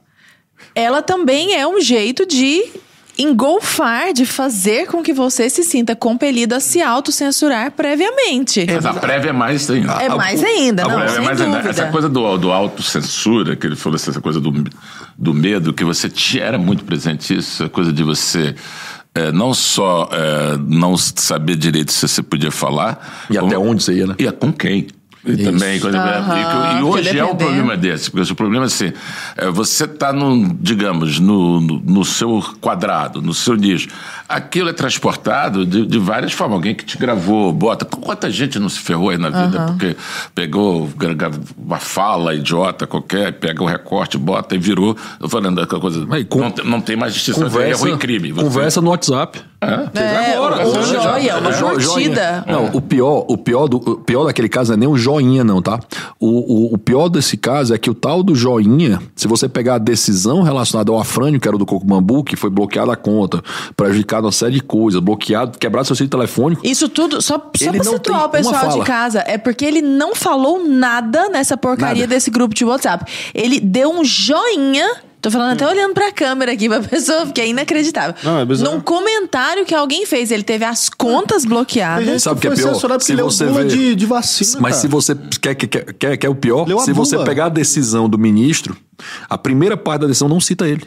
ela também é um jeito de engolfar, de fazer com que você se sinta compelido a se autocensurar previamente. Mas a prévia é mais ainda. É mais ainda, A não, prévia é mais ainda. dúvida. Essa coisa do, do autocensura, que ele falou, essa coisa do, do medo, que você tinha, era muito presente isso, a coisa de você eh, não só eh, não saber direito se você podia falar. E até onde você ia, né? E com quem. E também, coisa, Aham, e, e hoje é um problema desse, porque o problema é assim, é, você está no, digamos, no, no, no seu quadrado, no seu nicho. Aquilo é transportado de, de várias formas. Alguém que te gravou, bota. Quanta gente não se ferrou aí na vida porque pegou uma fala idiota qualquer, pega o recorte, bota e virou. Eu falando daquela coisa. Aí, com- não, tem- não tem mais justiça, é Conversa, erro e crime. Você- conversa no WhatsApp. É, agora, um já- joia, uma Jo- curtida. joinha. Não, o pior, o pior do, o pior daquele caso não é nem o joinha, não, tá? O, o, o pior desse caso é que o tal do joinha, se você pegar a decisão relacionada ao Afrânio, que era o do Coco Bambu, que foi bloqueada a conta, prejudicado uma série de coisas, bloqueado, quebrado seu sítio telefônico. Isso tudo, só, só pra situar o pessoal de casa, é porque ele não falou nada nessa porcaria Nada. desse grupo de WhatsApp. Ele deu um joinha. Tô falando até olhando pra câmera aqui pra pessoa, porque é inacreditável. Não, é bizarro. Num comentário que alguém fez, ele teve as contas bloqueadas. Sabe o que é foi pior? Se leu você vê- de, de vacina. Mas cara. se você quer, quer, quer, quer o pior, Leu a se você pegar a decisão do ministro, a primeira parte da decisão não cita ele.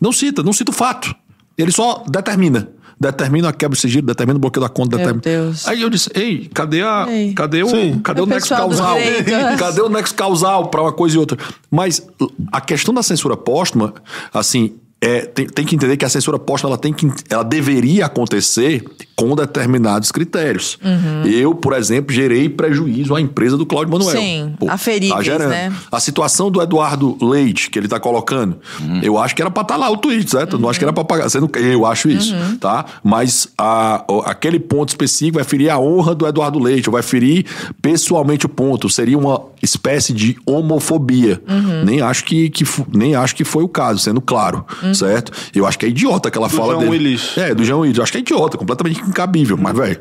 Não cita, não cita o fato. Ele só determina. Determina a quebra de sigilo, determina o bloqueio da conta, Meu determina. Deus. Aí eu disse, ei, cadê a. Ei. Cadê o. Sim. Cadê É o o nexo causal? Cadê o nexo causal para uma coisa e outra? Mas a questão da censura póstuma, assim, é, tem, tem que entender que a censura póstuma ela tem que, ela deveria acontecer com determinados critérios. Uhum. Eu, por exemplo, gerei prejuízo à empresa do Cláudio Manuel. Sim, aferíveis, gerando. né? A situação do Eduardo Leite, que ele tá colocando, eu acho que era pra estar lá o tweet, certo? Eu Não acho que era pra pagar. Sendo, eu acho isso, tá? Mas a, aquele ponto específico vai ferir a honra do Eduardo Leite, ou vai ferir pessoalmente o ponto. Seria uma espécie de homofobia. Nem, acho que, que, nem acho que foi o caso, sendo claro, certo? Eu acho que é idiota aquela Do fala João dele. Willis. É, do João Willis. Eu acho que é idiota, completamente incabível, mas, velho,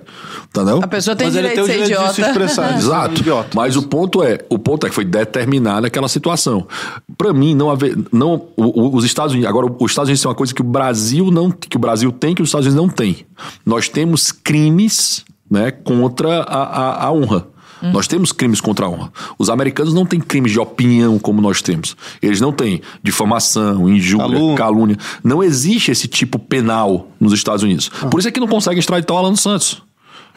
entendeu? A pessoa tem Mas ele direito tem de o ser direito de se idiota. expressar. Exato. Idiota. Mas o ponto é, o ponto é que foi determinada aquela situação. Pra mim não haver, não os Estados Unidos, agora os Estados Unidos é uma coisa que o Brasil não que o Brasil tem que os Estados Unidos não tem. Nós temos crimes, né, contra a, a, a honra. Nós temos crimes contra a honra. Os americanos não têm crimes de opinião como nós temos. Eles não têm difamação, injúria, Calúnia. calúnia. Não existe esse tipo penal nos Estados Unidos. Por isso é que não consegue extraditar o Alan Santos.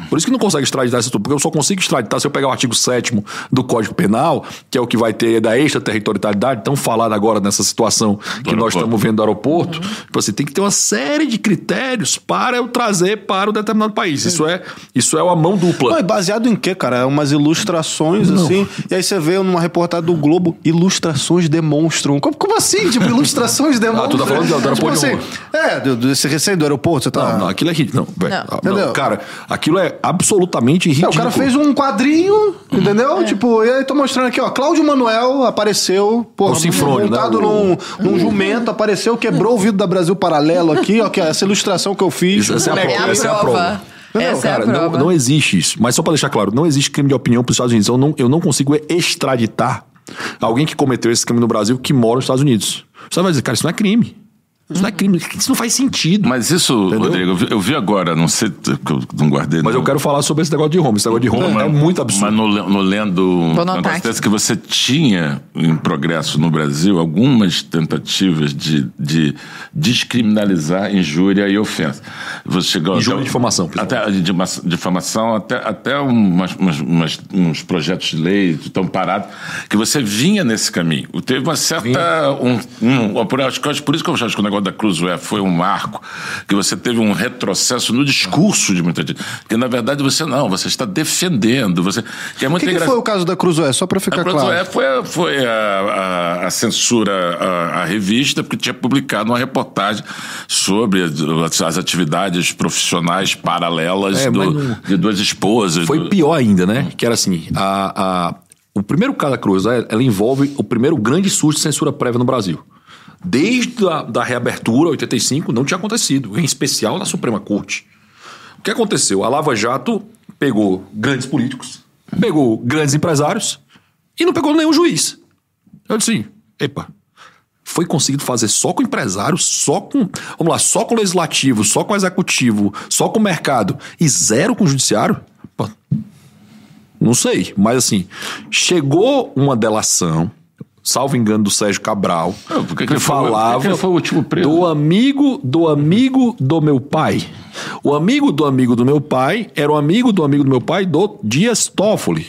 Por isso que não consegue extraditar esse tudo, porque eu só consigo extraditar se eu pegar o artigo 7 do Código Penal, que é o que vai ter da extraterritorialidade, tão falado agora nessa situação que nós aeroporto. estamos vendo do aeroporto. Tipo assim, tem que ter uma série de critérios para eu trazer para o determinado país. Isso é, isso é uma mão dupla. Não, e baseado em quê, cara? É umas ilustrações, assim. E aí você vê numa reportagem do Globo, ilustrações demonstram. Como, como assim? Tipo, ilustrações demonstram. Ah, tu tá falando do aeroporto tipo de assim, É, do, desse recém do aeroporto, você tá. Não, não, aquilo é ridículo. Não. Não. Ah, não, cara, aquilo é, é absolutamente É, ridículo. o cara fez um quadrinho, entendeu? Tipo, e aí tô mostrando aqui, ó. Cláudio Manuel apareceu, O Sinfrônio, montado né? num, num jumento, apareceu, quebrou o vidro da Brasil Paralelo aqui, ó, que é essa ilustração que eu fiz. Essa é prova, essa é a prova. Essa Cara, é a não, prova. não existe isso. Mas só pra deixar claro, não existe crime de opinião pros Estados Unidos. Eu não, eu não consigo extraditar alguém que cometeu esse crime no Brasil que mora nos Estados Unidos. Você vai dizer, cara, isso não é crime. Isso não é crime. Isso não faz sentido. Mas isso, Entendeu? Rodrigo, eu vi, eu vi agora, não sei que eu não guardei. Mas não. eu quero falar sobre esse negócio de Roma. Esse negócio de Roma é, Mas- muito absurdo. Mas no, no lendo um aqui. desse que você tinha em progresso no Brasil algumas tentativas de, de descriminalizar injúria e ofensa. Você chegou Injúria até- e difamação. Até difamação, até, até umas, umas- umas- uns projetos de lei estão parados, que você vinha nesse caminho. Teve uma certa. Um, um, por, acho que- acho por isso que eu acho que o negócio da Cruzoé foi um marco, que você teve um retrocesso no discurso de muita gente. Porque, na verdade, você não, você está defendendo. Você, que é O muito que, que engraçado. foi o caso da Cruzoé? Só pra ficar A claro. Foi, foi a, a- a censura à, revista, porque tinha publicado uma reportagem sobre as, atividades profissionais paralelas É, do- não- de duas esposas. Foi do- pior ainda, né? Que era assim, a, a- o primeiro caso da Cruz, ela envolve o primeiro grande surto de censura prévia no Brasil. Desde a da reabertura, 85, não tinha acontecido, em especial na Suprema Corte. O que aconteceu? A Lava Jato pegou grandes políticos, pegou grandes empresários e não pegou nenhum juiz. Eu disse assim, epa, foi conseguido fazer só com empresário, só com, vamos lá, só com legislativo, só com executivo, só com mercado e zero com o judiciário? Não sei, mas assim, chegou uma delação, salvo engano do Sérgio Cabral, Ah, por que que, ele foi- que falava foi o último preso? do amigo do amigo do meu pai. O amigo do amigo do meu pai era o amigo do amigo do meu pai do Dias Toffoli,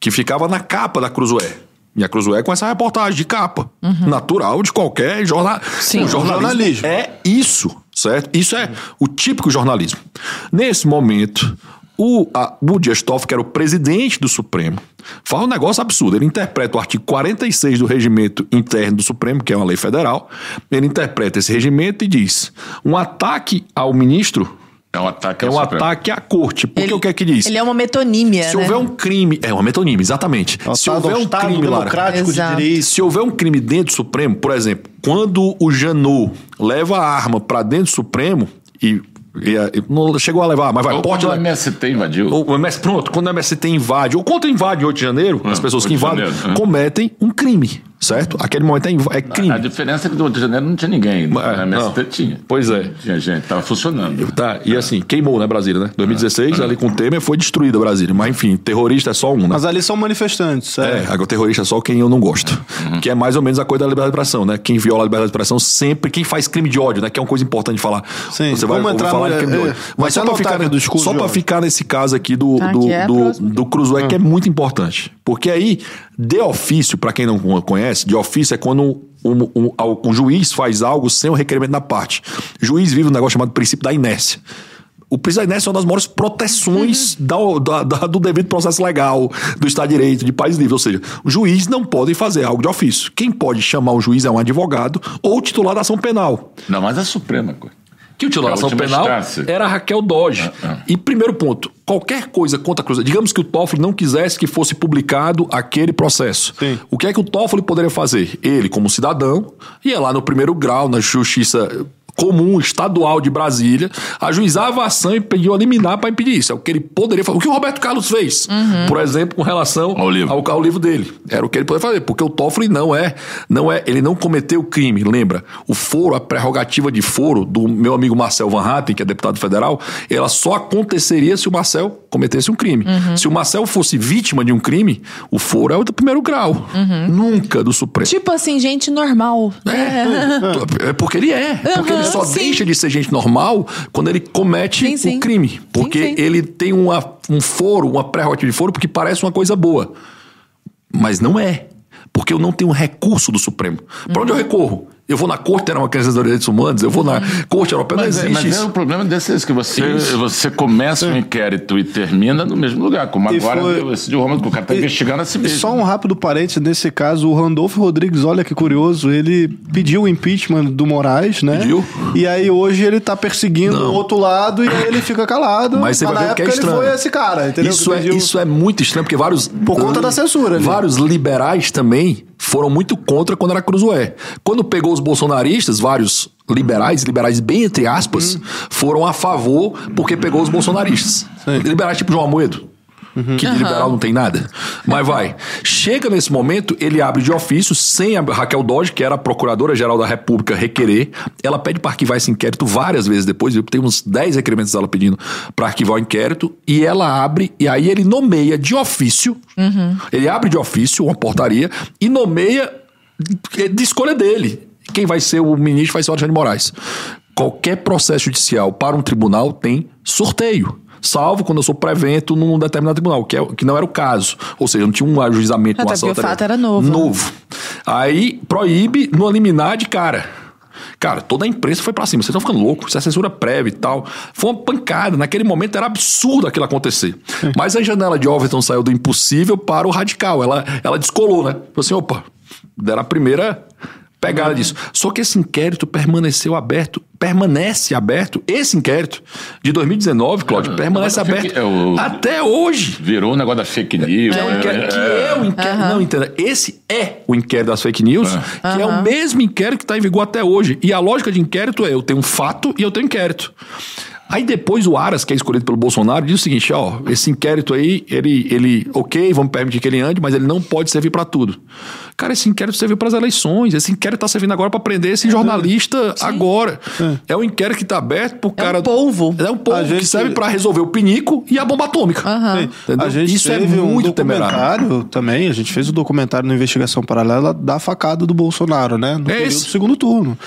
que ficava na capa da Cruzoé. E a Cruzoé com essa reportagem de capa. Natural de qualquer jornal. Sim. o jornalismo, Jornalismo. é isso, certo? Isso é o típico jornalismo. Nesse momento, o, a, o Dias Toffoli, que era o presidente do Supremo, fala um negócio absurdo. Ele interpreta o artigo 46 do regimento interno do Supremo, que é uma lei federal. Ele interpreta esse regimento e diz: um ataque ao ministro É um ataque é um Supremo. ataque à corte. Porque o que é que diz? Ele é uma metonímia, Se né? houver um crime. É uma metonímia, exatamente. É Se houver um Estado crime, Lara, democrático Exato. de direito. se houver um crime dentro do Supremo, por exemplo, quando o Janot leva a arma pra dentro do Supremo e não chegou a levar, mas vai Ou porte quando o MST invadiu. ou o MS, pronto, quando o MST invade, ou quando invade em 8 de janeiro, as pessoas que 8 de invadem janeiro, é. cometem um crime, certo? Aquele momento é, é crime. A diferença é que do Rio de Janeiro não tinha ninguém. No É, MST não. tinha. Pois é. Tinha gente, tava funcionando. Tá, e assim, queimou, né, Brasília, né? 2016, ali com o Temer, foi destruída Brasília. Mas enfim, terrorista é só um, né? Mas ali são manifestantes. É, É. o terrorista é só quem eu não gosto. Que é mais ou menos a coisa da liberdade de expressão, né? Quem viola a liberdade de expressão sempre, quem faz crime de ódio, né? Que é uma coisa importante de falar. Sim, Você vai vamos entrar falar de é, Mas só ser pra, anotado ficar, do discurso só pra ficar nesse caso aqui do, Tá, do, que é do, do Cruzoé, que é muito importante. Porque aí, de ofício, pra quem não conhece, de ofício é quando um, um, um- um juiz faz algo sem o requerimento da parte. O juiz vive um negócio chamado princípio da inércia. O princípio da inércia é uma das maiores proteções da- da- da- do devido processo legal, do Estado de Direito, de país livre. Ou seja, o juiz não pode fazer algo de ofício. Quem pode chamar o juiz é um advogado ou o titular da ação penal. Não, mas a Suprema, coisa. Que o titular da ação penal instância. era Raquel Dodge. Ah, ah. E primeiro ponto, qualquer coisa contra a Cruz, digamos que o Toffoli não quisesse que fosse publicado aquele processo. Sim. O que é que o Toffoli poderia fazer? Ele, como cidadão, ia lá no primeiro grau, na justiça comum estadual de Brasília, ajuizava a ação e pediu a liminar para impedir isso. É o que ele poderia fazer. O que o Roberto Carlos fez, por exemplo, com relação Ao livro. ao, ao livro dele. Era o que ele poderia fazer, porque o Toffoli não é, não é, ele não cometeu crime. Lembra? O foro, a prerrogativa de foro do meu amigo Marcel Van Hatten, que é deputado federal, ela só aconteceria se o Marcel cometesse um crime. Se o Marcel fosse vítima de um crime, o foro é o do primeiro grau, nunca do Supremo. Tipo assim, gente normal. É, é porque ele é. Porque ele Aham, só sim. deixa de ser gente normal quando ele comete Sim, sim. o crime. Porque ele tem uma, um foro, uma prerrogativa de foro, porque parece uma coisa boa. Mas não é. Porque eu não tenho recurso do Supremo. Para onde eu recorro? Eu vou na Corte Interamericana dos Direitos Humanos, eu vou na Corte Europeia, Mas, não é, existe mas é, o problema desse é esse, que você, Isso. você começa um inquérito e termina no mesmo lugar, como E agora foi- esse de Roma, que o cara está investigando a si mesmo. só um rápido parênteses, nesse caso, o Randolfo Rodrigues, olha que curioso, ele pediu o impeachment do Moraes, né? Pediu? E aí hoje ele tá perseguindo o outro lado e aí ele fica calado. Mas você vai na ver o que é época ele estranho. foi esse cara, entendeu? Isso Que é, isso é muito estranho, porque vários. Por conta da censura ali. Vários liberais também foram muito contra quando era Cruzoé. Quando pegou os bolsonaristas, vários liberais, liberais bem entre aspas, foram a favor porque pegou os bolsonaristas. Liberais tipo João Amoedo. Que de liberal não tem nada. Mas vai. Chega nesse momento, ele abre de ofício, sem a Raquel Dodge, que era a Procuradora-Geral da República, requerer. Ela pede para arquivar esse inquérito várias vezes depois. Tem uns 10 requerimentos dela pedindo para arquivar o inquérito. E ela abre, e aí ele nomeia de ofício. Ele abre de ofício uma portaria e nomeia de escolha dele. Quem vai ser o ministro vai ser o Alexandre de Moraes. Qualquer processo judicial para um tribunal tem sorteio. Salvo quando eu sou prevento num determinado tribunal, que, é, que não era o caso. Ou seja, não tinha um ajuizamento, Até uma ação porque o fato era novo, né? Novo. Aí proíbe no liminar de cara. Cara, toda a imprensa foi pra cima. Vocês estão ficando loucos. Isso é censura prévia e tal. Foi uma pancada. Naquele momento era absurdo aquilo acontecer. Mas a janela de Overton saiu do impossível para o radical. Ela, ela descolou, né? Falou assim: opa, deram a primeira pegada disso. Só que esse inquérito permaneceu aberto, permanece aberto. Esse inquérito de 2019, Cláudio, permanece mas aberto é o- até hoje. Virou um negócio da fake news. Que é o né? inquérito, que é o inquérito. Não, entenda. Esse é o inquérito das fake news, que é o mesmo inquérito que está em vigor até hoje. E a lógica de inquérito é: eu tenho um fato e eu tenho inquérito. Aí depois o Aras, que é escolhido pelo Bolsonaro, diz o seguinte: ó, esse inquérito aí, ele, ele, ok, vamos permitir que ele ande, mas ele não pode servir para tudo. Cara, esse inquérito serviu para as eleições. Esse inquérito tá servindo agora para prender esse jornalista agora. É um inquérito que tá aberto pro cara. polvo. É um polvo A que gente- serve para resolver o pinico e a bomba atômica. Sim. Entendeu? A gente Isso é teve muito um temerário. documentário também, a gente fez o documentário na investigação paralela da facada do Bolsonaro, né? No É período esse. do segundo turno.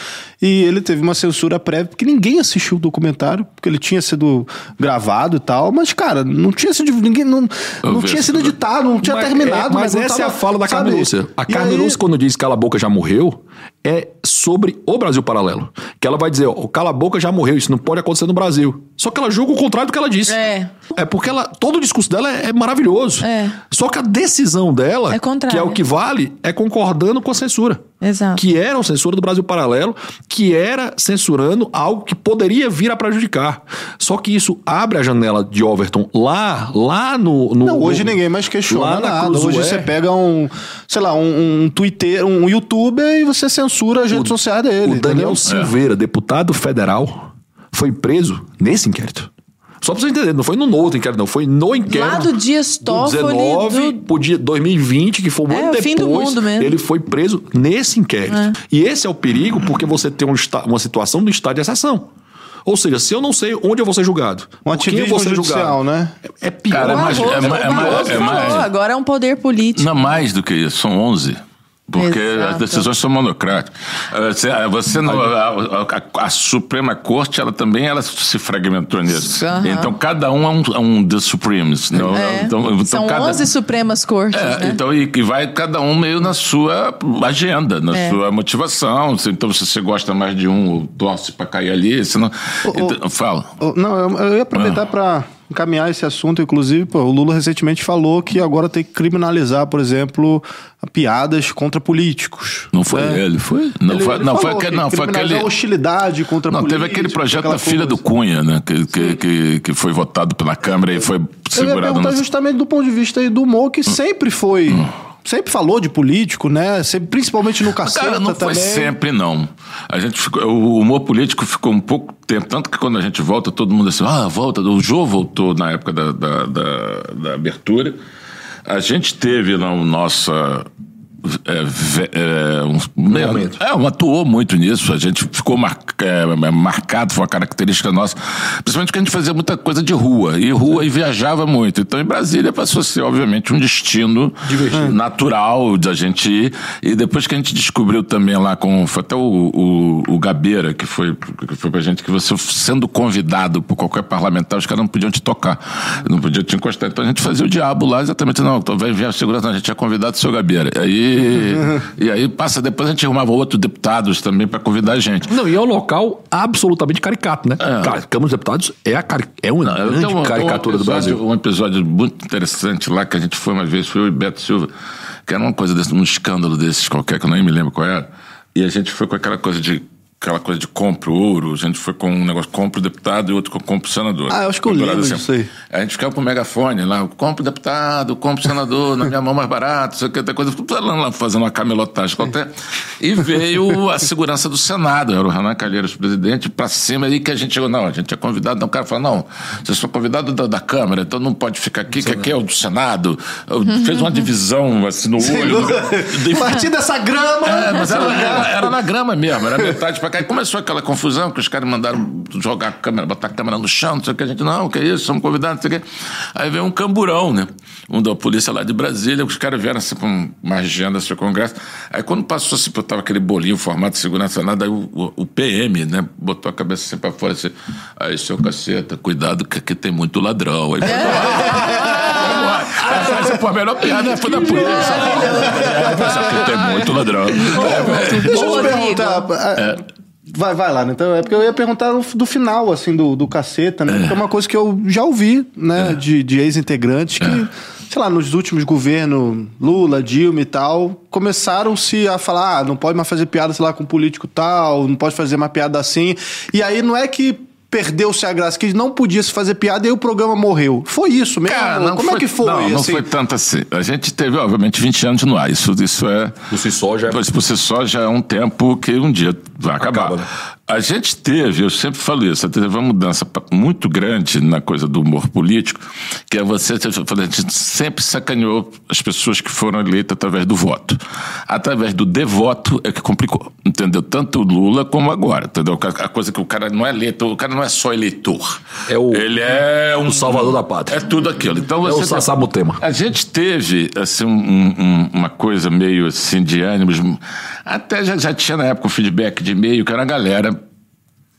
E ele teve uma censura prévia, porque ninguém assistiu o documentário, porque ele tinha sido gravado e tal, mas, cara, não tinha sido. Ninguém, não, não tinha sido editado, não tinha Mas terminado. é- mas não essa é a tava- fala da sabe? Carmen Lúcia. A Lúcia, quando diz Cala a Boca já morreu, é sobre o Brasil Paralelo. Que ela vai dizer, ó, o Cala a Boca já morreu, isso não pode acontecer no Brasil. Só que ela julga o contrário do que ela disse. É. É porque ela, todo o discurso dela é, é maravilhoso. É. Só que a decisão dela, É que é o que vale, é concordando com a censura. Exato. Que era a censura do Brasil Paralelo, que era censurando algo que poderia vir a prejudicar. Só que isso abre a janela de Overton lá, lá no. no Não, hoje no- ninguém mais questiona nada. Hoje você pega um, sei lá, um, um Twitter, um youtuber e você censura as redes sociais dele. O Daniel entendeu? Silveira, deputado federal, foi preso nesse inquérito. Só pra você entender, não foi no outro inquérito, não. Foi no inquérito. Lá do Dias Toffoli, 19 do- pro dia 2020, que foi um É, ano o depois. fim do mundo mesmo. Ele foi preso nesse inquérito. E esse é o perigo, porque você tem um uma situação do estado de exceção. Ou seja, se eu não sei onde eu vou ser julgado, Um quem eu vou ser judicial, julgado, né? É, é pior. Cara, é O mais- é mais- é mais- é mais- agora é um poder político. Não, mais do que isso, são 11. Porque Exato. as decisões são monocráticas. Eh, Você, você não- a, a- a Suprema Corte, ela também ela se fragmentou nisso. Aham. Então, cada um é um, é um The Supremes. Não, É. então, então, São cada, 11 Supremas Cortes, É, né? então, e, e vai cada um meio na sua agenda, na É. sua motivação. Então, se você gosta mais de um, torce pra cair ali, se não. Então, fala. Oh, Não, eu, eu ia aproveitar pra encaminhar esse assunto, inclusive, pô, o Lula recentemente falou que agora tem que criminalizar, por exemplo, piadas contra políticos. Não foi né? ele, foi? Não, Ele- foi, ele não, foi que Não, foi aquele. a hostilidade contra Não, teve aquele projeto da filha do Cunha, né? Que, que, que, que foi votado pela Câmara e foi Eu ia segurado perguntar no. justamente do ponto de vista do Mo, Hum. que sempre foi. Sempre falou de político, né? Sempre, principalmente no caceta Cara, não foi também. sempre, não. A gente ficou, o humor político ficou um pouco tempo, tanto que quando a gente volta, todo mundo assim, ah, volta. O Jô voltou na época da, da, da, da abertura. A gente teve na nossa. É, ve- é, um, é, atuou muito nisso. A gente ficou mar, é, marcado, foi uma característica nossa. Principalmente porque a gente fazia muita coisa de rua. E rua e viajava muito. Então, em Brasília passou a ser, obviamente, um destino natural de a gente ir. E depois que a gente descobriu também lá com. Foi até o, o, o Gabeira, que foi, que foi pra gente, que você sendo convidado por qualquer parlamentar, os caras não podiam te tocar. Não podiam te encostar. Então a gente fazia o diabo lá exatamente. Não, então vai enviar a segurança. Não, a gente tinha convidado o seu Gabeira. Aí E, e aí passa, depois a gente arrumava outros deputados também para convidar a gente. Não, e é um local absolutamente caricato, né? É. Cara, Câmara dos Deputados é, a cari- é uma grande Tem um- caricatura um do episódio- Brasil. Um episódio muito interessante lá que a gente foi uma vez, foi eu e Beto Silva, que era uma coisa desse, um escândalo desses qualquer, que eu nem me lembro qual era. E a gente foi com aquela coisa de. Aquela coisa de compra o ouro, a gente foi com um negócio, compra o deputado e outro com compra o senador. Ah, eu acho que eu lembro disso aí. A gente ficava com o megafone lá, compra o deputado, compra o senador, na minha mão mais barato, sei o que, tem coisa, falando lá, fazendo uma camelotagem qualquer. E veio a segurança do Senado, era o Renan Calheiros presidente, pra cima aí que a gente chegou, não, a gente é convidado, então o cara falou, não, vocês são convidados da, da Câmara, então não pode ficar aqui, que aqui é o do Senado. Fez uma divisão assim no olho. do- A partir dessa grama. é, mas era, era- era na grama mesmo, era metade pra. E começou aquela confusão que os caras mandaram jogar a câmera, botar a câmera no chão, não sei o que. A gente, não, que é isso, somos convidados, não sei o que. Aí veio um camburão, né? Um da polícia lá de Brasília, os caras vieram assim um- uma agenda do congresso. Aí quando passou assim, tava aquele bolinho, formato de segurança nada, aí o, o- o PM, né, botou a cabeça assim pra fora assim, aí, seu caceta, cuidado que aqui tem muito ladrão. Aí, você, pô, a melhor piada foi da polícia. É, aqui tem muito ladrão. Deixa eu te perguntar. é, Vai, vai lá, né? Então, é porque eu ia perguntar do, final, assim, do, do caceta, né? Porque é uma coisa que eu já ouvi, né? De, de ex-integrantes que, sei lá, nos últimos governos, Lula, Dilma e tal, começaram-se a falar, ah, não pode mais fazer piada, sei lá, com político tal, não pode fazer uma piada assim. E aí não é que perdeu-se a graça, que não podia se fazer piada e aí o programa morreu. Foi isso mesmo? Cara, não Como foi, é que foi? Não, não assim? foi tanto assim. A gente teve, obviamente, 20 anos no ar. Isso, isso é. Por si só já é- Por si só já é um tempo que um dia vai acabar. Acaba, né? A gente teve, eu sempre falo isso, teve uma mudança muito grande na coisa do humor político, que é você, a gente sempre sacaneou as pessoas que foram eleitas através do voto. Através do devoto é que complicou, entendeu? Tanto o Lula como agora, entendeu? A coisa que o cara não é eleitor, o cara não é só eleitor. É o- Ele é um... o salvador da pátria. É tudo aquilo. Então É você o Sassá Mutema. a gente teve assim, um- um- uma coisa meio assim de ânimos. Até já, já tinha na época o feedback de e-mail, que era a galera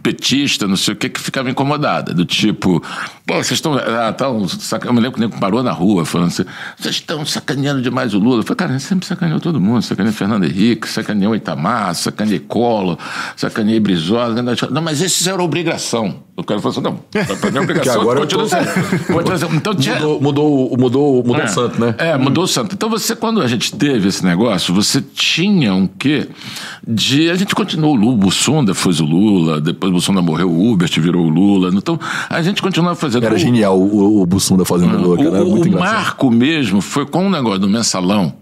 petista, não sei o que, que ficava incomodada. Do tipo, pô, vocês estão. Ah, tão saca... Eu me lembro que o nego parou na rua falando assim: vocês estão sacaneando demais o Lula. Eu falei, cara, a gente sempre sacaneou todo mundo. Sacaneou Fernando Henrique, sacaneou Itamar, sacaneei Collor, sacaneei Brizola. Não, mas esses eram obrigação. O cara falou assim: não, pra mim é obrigação. Agora continua tô- sendo. Então tinha. Mudou, mudou, mudou, mudou É. o santo, né? É, mudou o santo. Então você, quando a gente teve esse negócio, você tinha um quê de... A gente continuou o Lula, o Bussunda fez o Lula, depois o Bussunda morreu, o Hubert virou o Lula. Então, a gente continuava fazendo... Era o- genial o, o Bussunda fazendo Lula, cara. Era o, muito o engraçado. marco mesmo foi com o negócio do mensalão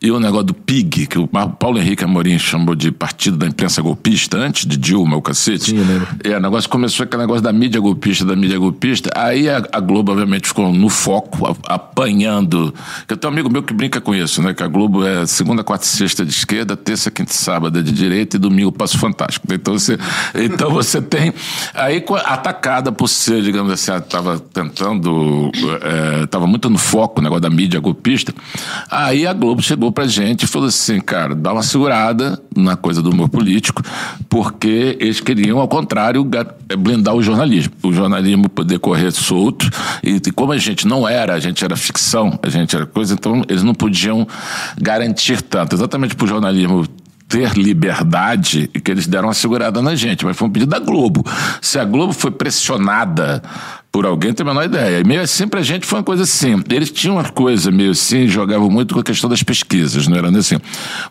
e o negócio do PIG, que o Paulo Henrique Amorim chamou de partido da imprensa golpista, antes de Dilma, o cacete. Sim, lembro. É, o negócio começou aquele negócio da mídia golpista, da mídia golpista. Aí a, a Globo, obviamente, ficou no foco, a- apanhando. Eu tenho um amigo meu que brinca com isso, né? Que a Globo é segunda, quarta e sexta de esquerda, terça, quinta e sábado é de direita e domingo passo fantástico. Então você, então você tem. Aí atacada por ser, digamos assim, estava tentando. Estava muito no foco o negócio da mídia golpista. Aí a Globo chegou pra gente e falou assim, cara, dá uma segurada na coisa do humor político, porque eles queriam, ao contrário, ga- blindar o jornalismo. O jornalismo poder correr solto. E, e como a gente não era, a gente era ficção, a gente era coisa, então eles não podiam garantir tanto. Exatamente pro jornalismo ter liberdade e que eles deram uma segurada na gente, mas foi um pedido da Globo. Se a Globo foi pressionada por alguém, tem a menor ideia. E meio assim, pra gente foi uma coisa assim. Eles tinham uma coisa meio assim, jogavam muito com a questão das pesquisas, não era assim.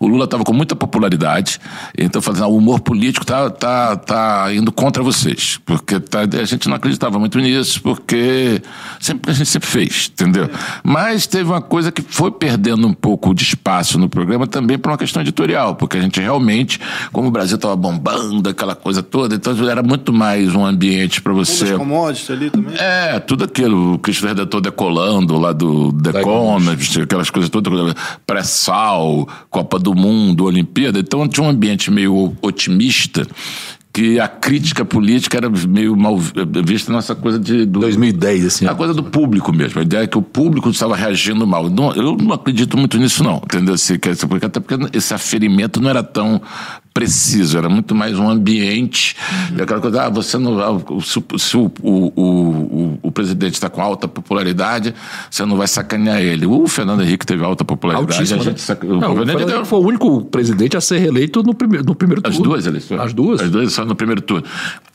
O Lula estava com muita popularidade, então falando, o humor político tá, tá, tá indo contra vocês. Porque tá- a gente não acreditava muito nisso, porque sempre, a gente sempre fez, entendeu? Mas teve uma coisa que foi perdendo um pouco de espaço no programa também por uma questão editorial, porque a gente realmente, como o Brasil estava bombando, aquela coisa toda, então era muito mais um ambiente para você. Os commodities ali também. É, tudo aquilo, o Cristo Redentor decolando lá do Economist, aquelas coisas todas, pré-sal, Copa do Mundo, Olimpíada. Então tinha um ambiente meio otimista que a crítica política era meio mal vista nessa coisa de... Do, 2010, assim. a coisa do público mesmo. A ideia é que o público estava reagindo mal. Não, eu não acredito muito nisso, não. Entendeu? Assim, até porque esse aferimento não era tão preciso, era muito mais um ambiente. Uhum. Aquela coisa, ah, você não. Se, se o, o, o, o, presidente está com alta popularidade, você não vai sacanear ele. O Fernando Henrique teve alta popularidade. Altíssimo, a gente né? não, o Fernando foi o único presidente a ser reeleito no primeiro, no primeiro turno. As duas eleições. As duas? As duas só no primeiro turno.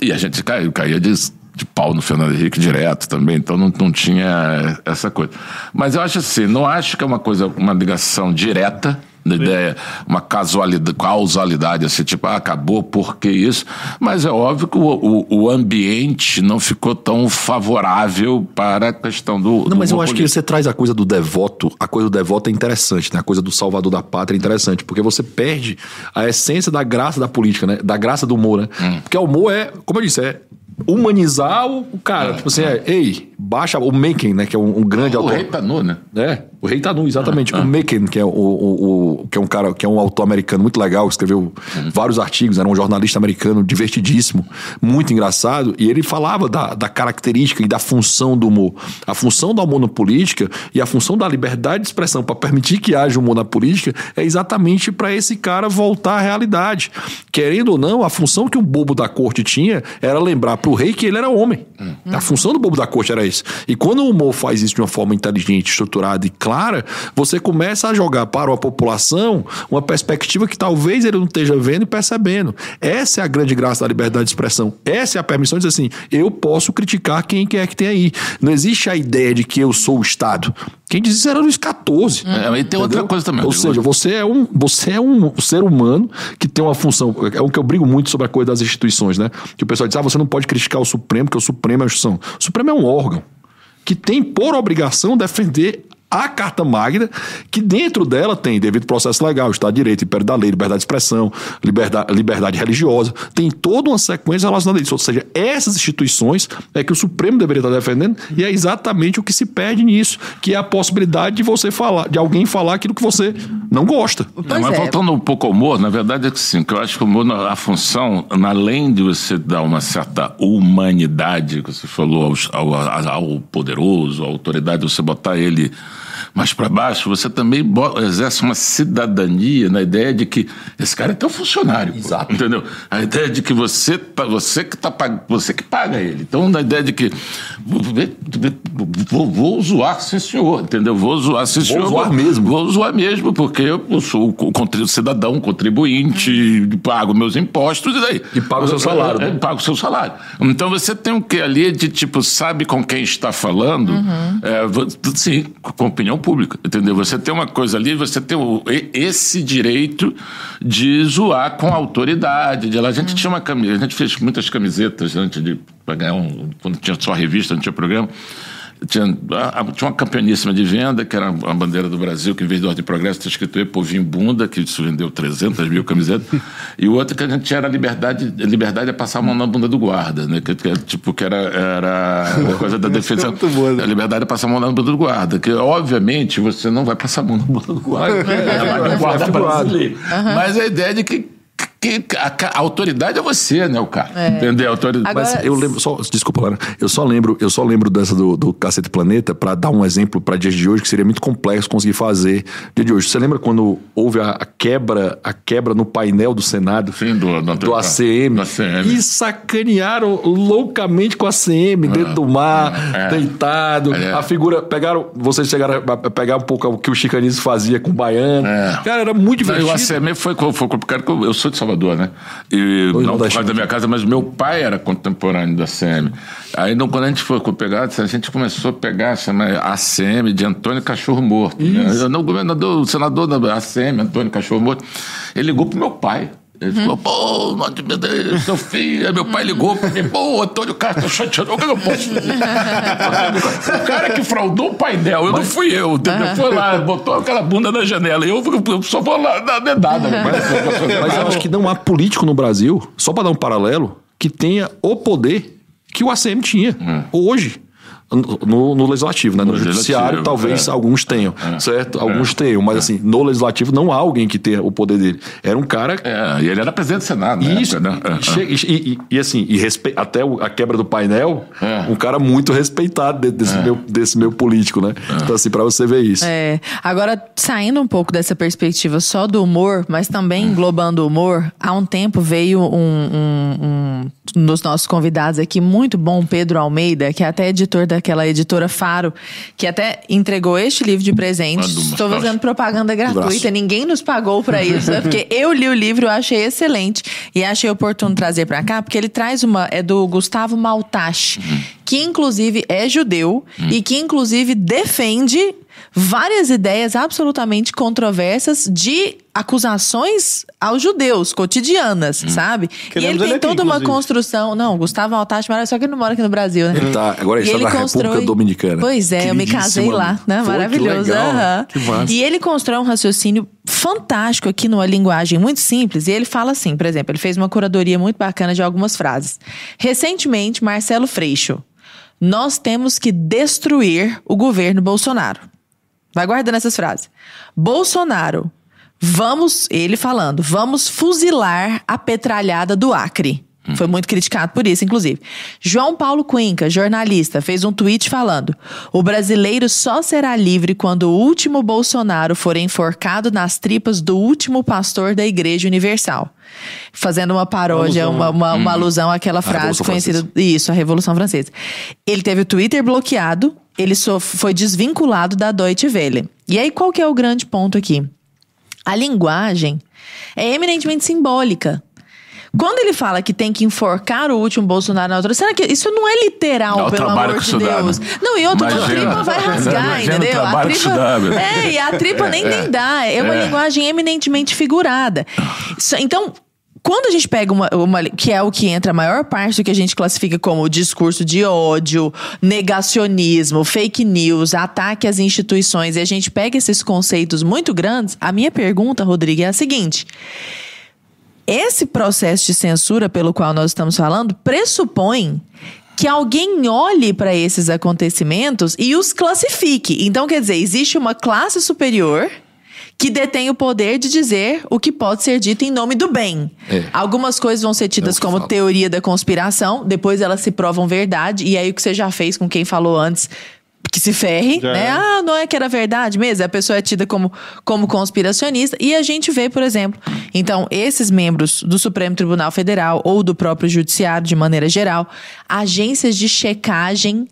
E a gente caiu, caía de de pau no Fernando Henrique direto também, então não, não tinha essa coisa. Mas eu acho assim, não acho que é uma coisa, uma ligação direta da ideia, uma casualidade, causalidade, assim, tipo, ah, acabou, por que isso? Mas é óbvio que o, o, o, ambiente não ficou tão favorável para a questão do. Não, do mas eu acho que você traz a coisa do devoto, a coisa do devoto é interessante, né? A coisa do salvador da pátria é interessante, porque você perde a essência da graça da política, né? Da graça do humor, né? Hum. Porque o humor é, como eu disse, é humanizar o cara. É, tipo assim, é, ei, baixa o Macon, né? Que é um, um grande o autor. O rei tá nu, né? É, o rei tá nu, exatamente. Ah, ah. O Macon, que é, o, o, o, que é um cara, que é um autor americano muito legal, escreveu uhum. vários artigos, era um jornalista americano divertidíssimo, muito engraçado, e ele falava da, da característica e da função do humor. A função do humor na política e a função da liberdade de expressão para permitir que haja humor na política é exatamente para esse cara voltar à realidade. Querendo ou não, a função que o bobo da corte tinha era lembrar pro rei que ele era homem. Uhum. A função do bobo da corte era isso. E quando o humor faz isso de uma forma inteligente, estruturada e clara, você começa a jogar para a população uma perspectiva que talvez ele não esteja vendo e percebendo. Essa é a grande graça da liberdade de expressão. Essa é a permissão de dizer assim: eu posso criticar quem quer que tenha aí. Não existe a ideia de que eu sou o Estado. Quem diz isso era Luiz XIV. É, e tem outra coisa também. Ou seja, você é, um, você é um ser humano que tem uma função. É o que eu brigo muito sobre a coisa das instituições, né? Que o pessoal diz: ah, você não pode criticar o Supremo, porque o Supremo é a instituição. O Supremo é um órgão que tem por obrigação defender a Carta Magna, que dentro dela tem devido processo legal, Estado de Direito, Império da Lei, liberdade de expressão, liberdade, liberdade religiosa, tem toda uma sequência relacionada a isso. Ou seja, essas instituições é que o Supremo deveria estar defendendo e é exatamente o que se perde nisso, que é a possibilidade de você falar, de alguém falar aquilo que você não gosta. Não, mas é. voltando um pouco ao humor, na verdade é que sim, que eu acho que o humor, a função, além de você dar uma certa humanidade, que você falou ao, ao, ao poderoso, à autoridade, você botar ele mais para baixo, você também exerce uma cidadania na ideia de que esse cara é teu funcionário. Exato. Pô, entendeu? A ideia de que você, tá, você que tá você que paga ele. Então, na ideia de que vou, vou zoar, sim senhor, entendeu? Vou zoar, sim senhor. Vou zoar mesmo. Vou zoar mesmo, porque eu sou o cidadão, contribuinte, pago meus impostos e daí? E pago o seu salário. É, pago o seu salário. Então, você tem o que ali de tipo, sabe com quem está falando? Uhum. É, sim, com opinião pública, entendeu? Você tem uma coisa ali, você tem o, esse direito de zoar com a autoridade. De, a gente tinha uma camiseta, a gente fez muitas camisetas antes de ganhar um, quando tinha só revista, não tinha programa. Tinha, tinha uma campeoníssima de venda, que era a bandeira do Brasil, que em vez de Ordem e Progresso está escrito E Povinho Bunda, que isso vendeu 300 mil camisetas. e o outro que a gente tinha era a liberdade, liberdade é passar a mão na bunda do guarda, né? Que, que tipo, que era, era coisa da defesa. Boa, né? A liberdade é passar a mão na bunda do guarda. Que, obviamente, você não vai passar a mão na bunda do guarda. é, é, guarda brasileiro. Uhum. Mas a ideia de que que a, a, autoridade é você, né, o cara? É. Entendeu? Autoridade. Agora... Mas eu lembro, só, desculpa, Lara, eu só lembro, eu só lembro dessa do, do Cacete Planeta para dar um exemplo para dias de hoje que seria muito complexo conseguir fazer dia de hoje. Você lembra quando houve a, a quebra, a quebra no painel do Senado? Sim, do, do, do ACM, do ACM. E sacanearam loucamente com a ACM, ah, dentro do mar, é. deitado. É. A figura, pegaram, vocês chegaram a pegar um pouco o que o Chicanismo fazia com o baiano. É. Cara, era muito divertido. Não, o ACM foi, foi complicado, eu sou de São Salvador, né? E não por causa da minha casa, mas meu pai era contemporâneo da CM. Aí não, quando a gente foi pegar, a gente começou a pegar, chama ACM de Antônio Cachorro Morto. Né? Não, o governador, o senador da ACM, Antônio Cachorro Morto, ele ligou pro meu pai. Ele falou, pô, não admito, seu filho. Aí meu pai ligou pra mim, pô, Antônio Castro chateado, o que eu posso fazer? o cara que fraudou o painel, eu Mas... não fui eu, entendeu? Foi lá, botou aquela bunda na janela, e eu, eu só vou lá dar dedada. Mas, Mas eu acho que não há político no Brasil, só para dar um paralelo, que tenha o poder que o ACM tinha, hum. hoje. No, no legislativo, né? No, No judiciário, talvez é. alguns tenham, certo? Alguns tenham, mas assim, no legislativo não há alguém que tenha o poder dele. Era um cara É, e ele era presidente do Senado, né? isso, né? É, é. e, e- e, assim, e respe- até a quebra do painel, É. um cara muito respeitado dentro desse, meu, desse meu político, né? Então, assim, pra você ver isso. É, agora, saindo um pouco dessa perspectiva só do humor, mas também englobando o humor, há um tempo veio um, um, um dos nossos convidados aqui, muito bom, Pedro Almeida, que é até editor daquela editora Faro, que até entregou este livro de presente. Estou fazendo propaganda gratuita, ninguém nos pagou pra isso, né? Porque eu li o livro, eu achei excelente e achei oportuno trazer pra cá, porque ele traz uma. É do Gustavo Maltache, que inclusive é judeu e que inclusive defende várias ideias absolutamente controversas de acusações aos judeus cotidianas, sabe? e ele tem ele aqui, toda uma inclusive. construção. Não, Gustavo mas só que ele não mora aqui no Brasil, né? Ele tá- agora ele E está na República Dominicana. Pois é, eu me casei lá, né? Pô, que Maravilhoso. legal. aham. Que massa. E ele constrói um raciocínio fantástico aqui numa linguagem muito simples. E ele fala assim, por exemplo, ele fez uma curadoria muito bacana de algumas frases. Recentemente, Marcelo Freixo. Nós temos que destruir o governo Bolsonaro. Vai guardando essas frases. Bolsonaro, vamos, ele falando, vamos fuzilar a petralhada do Acre. Foi muito criticado por isso, inclusive. João Paulo Cuenca, jornalista, fez um tweet falando: o brasileiro só será livre quando o último Bolsonaro for enforcado nas tripas do último pastor da Igreja Universal. Fazendo uma paródia, uma, uma, uma alusão àquela frase conhecida. Francesa. Isso, a Revolução Francesa. Ele teve o Twitter bloqueado, ele só foi desvinculado da Deutsche Welle. E aí, qual que é o grande ponto aqui? A linguagem é eminentemente simbólica. Quando ele fala que tem que enforcar o último Bolsonaro na outra, será que isso não é literal, É o pelo amor de Deus? né? Não, e outra, a Imagina. tripa vai rasgar, entendeu? A tripa. meu. É, e a tripa nem, nem dá. É uma É. linguagem eminentemente figurada. Então, quando a gente pega uma, uma. que é o que entra a maior parte do que a gente classifica como discurso de ódio, negacionismo, fake news, ataque às instituições, e a gente pega esses conceitos muito grandes, a minha pergunta, Rodrigo, é a seguinte. Esse processo de censura pelo qual nós estamos falando pressupõe que alguém olhe para esses acontecimentos e os classifique. Então, quer dizer, existe uma classe superior que detém o poder de dizer o que pode ser dito em nome do bem. É. Algumas coisas vão ser tidas É como fala. teoria da conspiração, depois elas se provam verdade, e aí o que você já fez com quem falou antes que se ferre, Já né? é. Ah, não é que era verdade mesmo. A pessoa é tida como, como conspiracionista. E a gente vê, por exemplo, então, esses membros do Supremo Tribunal Federal ou do próprio Judiciário, de maneira geral, agências de checagem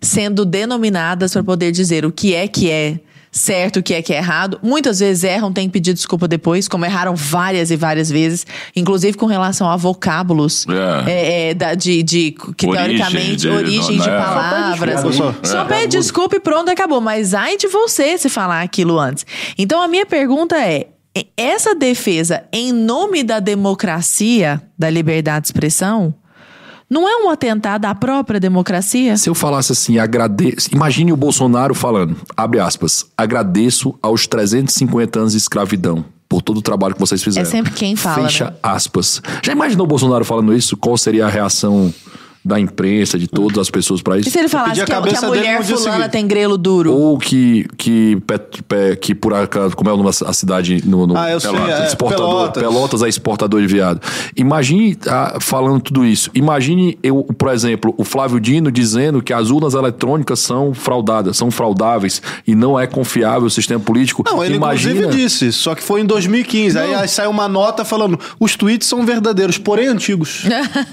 sendo denominadas para poder dizer o que é que é certo, o que é que é errado. Muitas vezes erram, têm que pedir desculpa depois, como erraram várias e várias vezes, inclusive com relação a vocábulos É. é, é, da- de, de que Origem teoricamente de- origem não, de né? palavras. Só pede Só, desculpa, pede desculpa e pronto, acabou. Mas ai de você se falar aquilo antes. Então a minha pergunta é: essa defesa em nome da democracia, da liberdade de expressão, não é um atentado à própria democracia? Se eu falasse assim, agradeço. Imagine o Bolsonaro falando, abre aspas, agradeço aos 350 anos de escravidão por todo o trabalho que vocês fizeram. É sempre quem fala, Fecha né? aspas. Já imaginou o Bolsonaro falando isso? Qual seria a reação da imprensa, de todas as pessoas para E isso? se ele falasse a que, a- que a mulher fulana seguinte. tem grelo duro? Ou que, que, Pe- que por acaso, como é o nome da cidade no, no Ah, eu sei, Pelotas, é, exportador, Pelotas. Pelotas é exportador de viado. Imagine ah, falando tudo isso. Imagine eu, por exemplo, o Flávio Dino dizendo que as urnas eletrônicas são fraudadas, são fraudáveis e não é confiável o sistema político. Não, ele Imagina, inclusive disse, só que foi em 2015. Aí, aí saiu uma nota falando: os tweets são verdadeiros, porém antigos.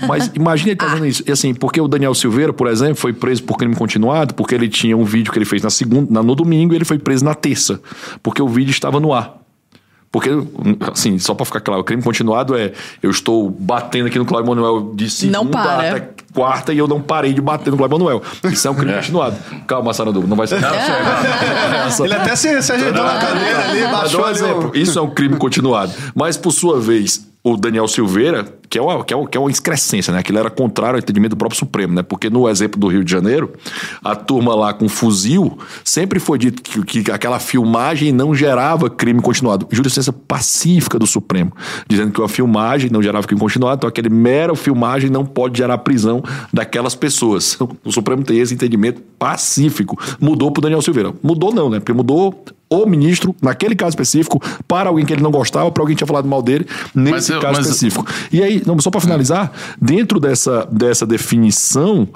Mas imagina ele fazendo isso. E assim, porque o Daniel Silveira, por exemplo, foi preso por crime continuado, porque ele tinha um vídeo que ele fez na segunda, na- no domingo e ele foi preso na terça, porque o vídeo estava no ar. Porque, assim, só pra ficar claro, o crime continuado é eu estou batendo aqui no Cláudio Manuel de segunda Não para. até quarta e eu não parei de bater no Cláudio Manuel. Isso é um crime continuado. Calma, Sarandu, não vai ser. Essa- Ele até se, se ajeitou na cadeira ali, baixou um ali. exemplo. o- Isso é um crime continuado. Mas, por sua vez, o Daniel Silveira, que é uma, que é uma, que é uma excrescência, né? Aquilo era contrário ao entendimento do próprio Supremo, né? Porque no exemplo do Rio de Janeiro, a turma lá com fuzil, sempre foi dito que, que aquela filmagem não gerava crime continuado. Jurisprudência pacífica do Supremo, dizendo que a filmagem não gerava crime continuado, então aquele mero filmagem não pode gerar prisão daquelas pessoas. O Supremo tem esse entendimento pacífico. Mudou pro Daniel Silveira. Mudou não, né? Porque mudou o ministro, naquele caso específico, para alguém que ele não gostava, para alguém que tinha falado mal dele, nesse eu- caso mas- específico. E aí, não, só para finalizar, dentro dessa, dessa definição,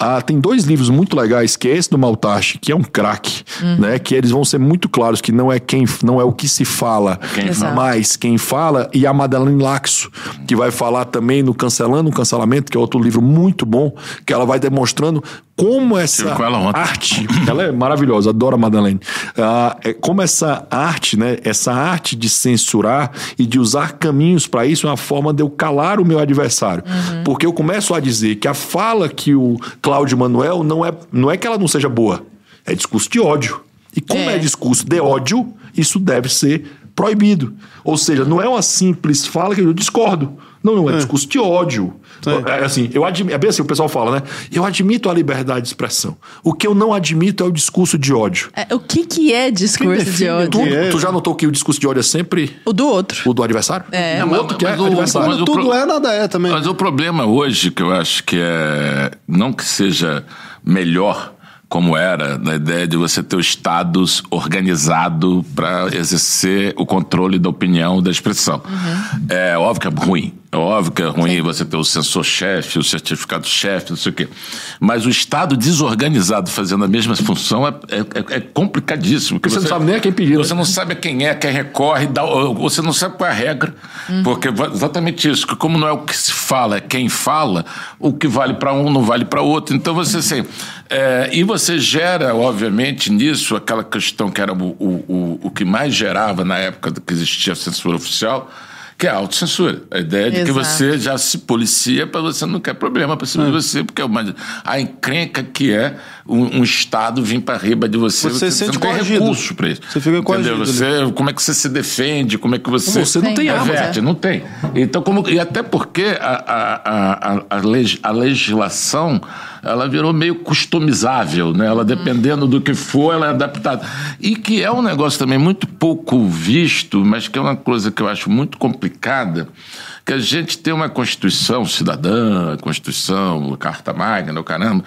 ah, tem dois livros muito legais, que é esse do Maltache, que é um craque, né? Que eles vão ser muito claros que não é quem não é o que se fala, Quem mas quem fala, e a Madeleine Laxo, que vai falar também no Cancelando o Cancelamento, que é outro livro muito bom, que ela vai demonstrando como essa com ela arte, ela é maravilhosa, adoro a Madeleine. Ah, é como essa arte, né? Essa arte de censurar e de usar caminhos para isso é uma forma de eu calar o meu adversário. Porque eu começo a dizer que a fala que o Cláudio Manuel não é, não é que ela não seja boa, é discurso de ódio. E como é, É. discurso de ódio, isso deve ser proibido. Ou seja, não é uma simples fala que eu discordo. Não, não, é, discurso de ódio. É assim, eu admi- é bem assim, o pessoal fala, né? Eu admito a liberdade de expressão. O que eu não admito é o discurso de ódio. É, o que, que é discurso de ódio? É? tu já notou que o discurso de ódio é sempre O do outro. o do adversário? É. E o Não, outro que é mas o- adversário. mas o tudo pro- é, nada é também. Mas o problema hoje, que eu acho que é. Não que seja melhor como era, na ideia de você ter o Estado organizado para exercer o controle da opinião, da expressão. É óbvio que é ruim. É óbvio que é ruim você ter o censor-chefe, o certificado-chefe, não sei o quê. Mas o Estado desorganizado fazendo a mesma função é, é- é complicadíssimo. Porque você não sabe nem a quem pedir, né? Você não sabe quem é, quem recorre, dá- você não sabe qual é a regra. Porque va- exatamente isso, que como não é o que se fala, é quem fala, o que vale para um não vale para outro. Então você assim. é, e você gera, obviamente, nisso aquela questão que era o, o, o, o que mais gerava na época que existia a censura oficial. Que é a autocensura. A ideia de que você já se policia para você não quer problema para cima de você, porque é uma, a encrenca que é um, um Estado vir para riba de você. Você não sente tem coagido. recurso para isso. Você fica coagido Você, como é que você se defende? Como é que você. Você não tem Tem, arma. Reverte, não tem. Então, como, e até porque a, a, a, a, a leg- a legislação ela virou meio customizável, né? Ela, dependendo do que for, ela é adaptada. E que é um negócio também muito pouco visto, mas que é uma coisa que eu acho muito complicada, que a gente tem uma Constituição cidadã, Constituição, Carta Magna, o caramba,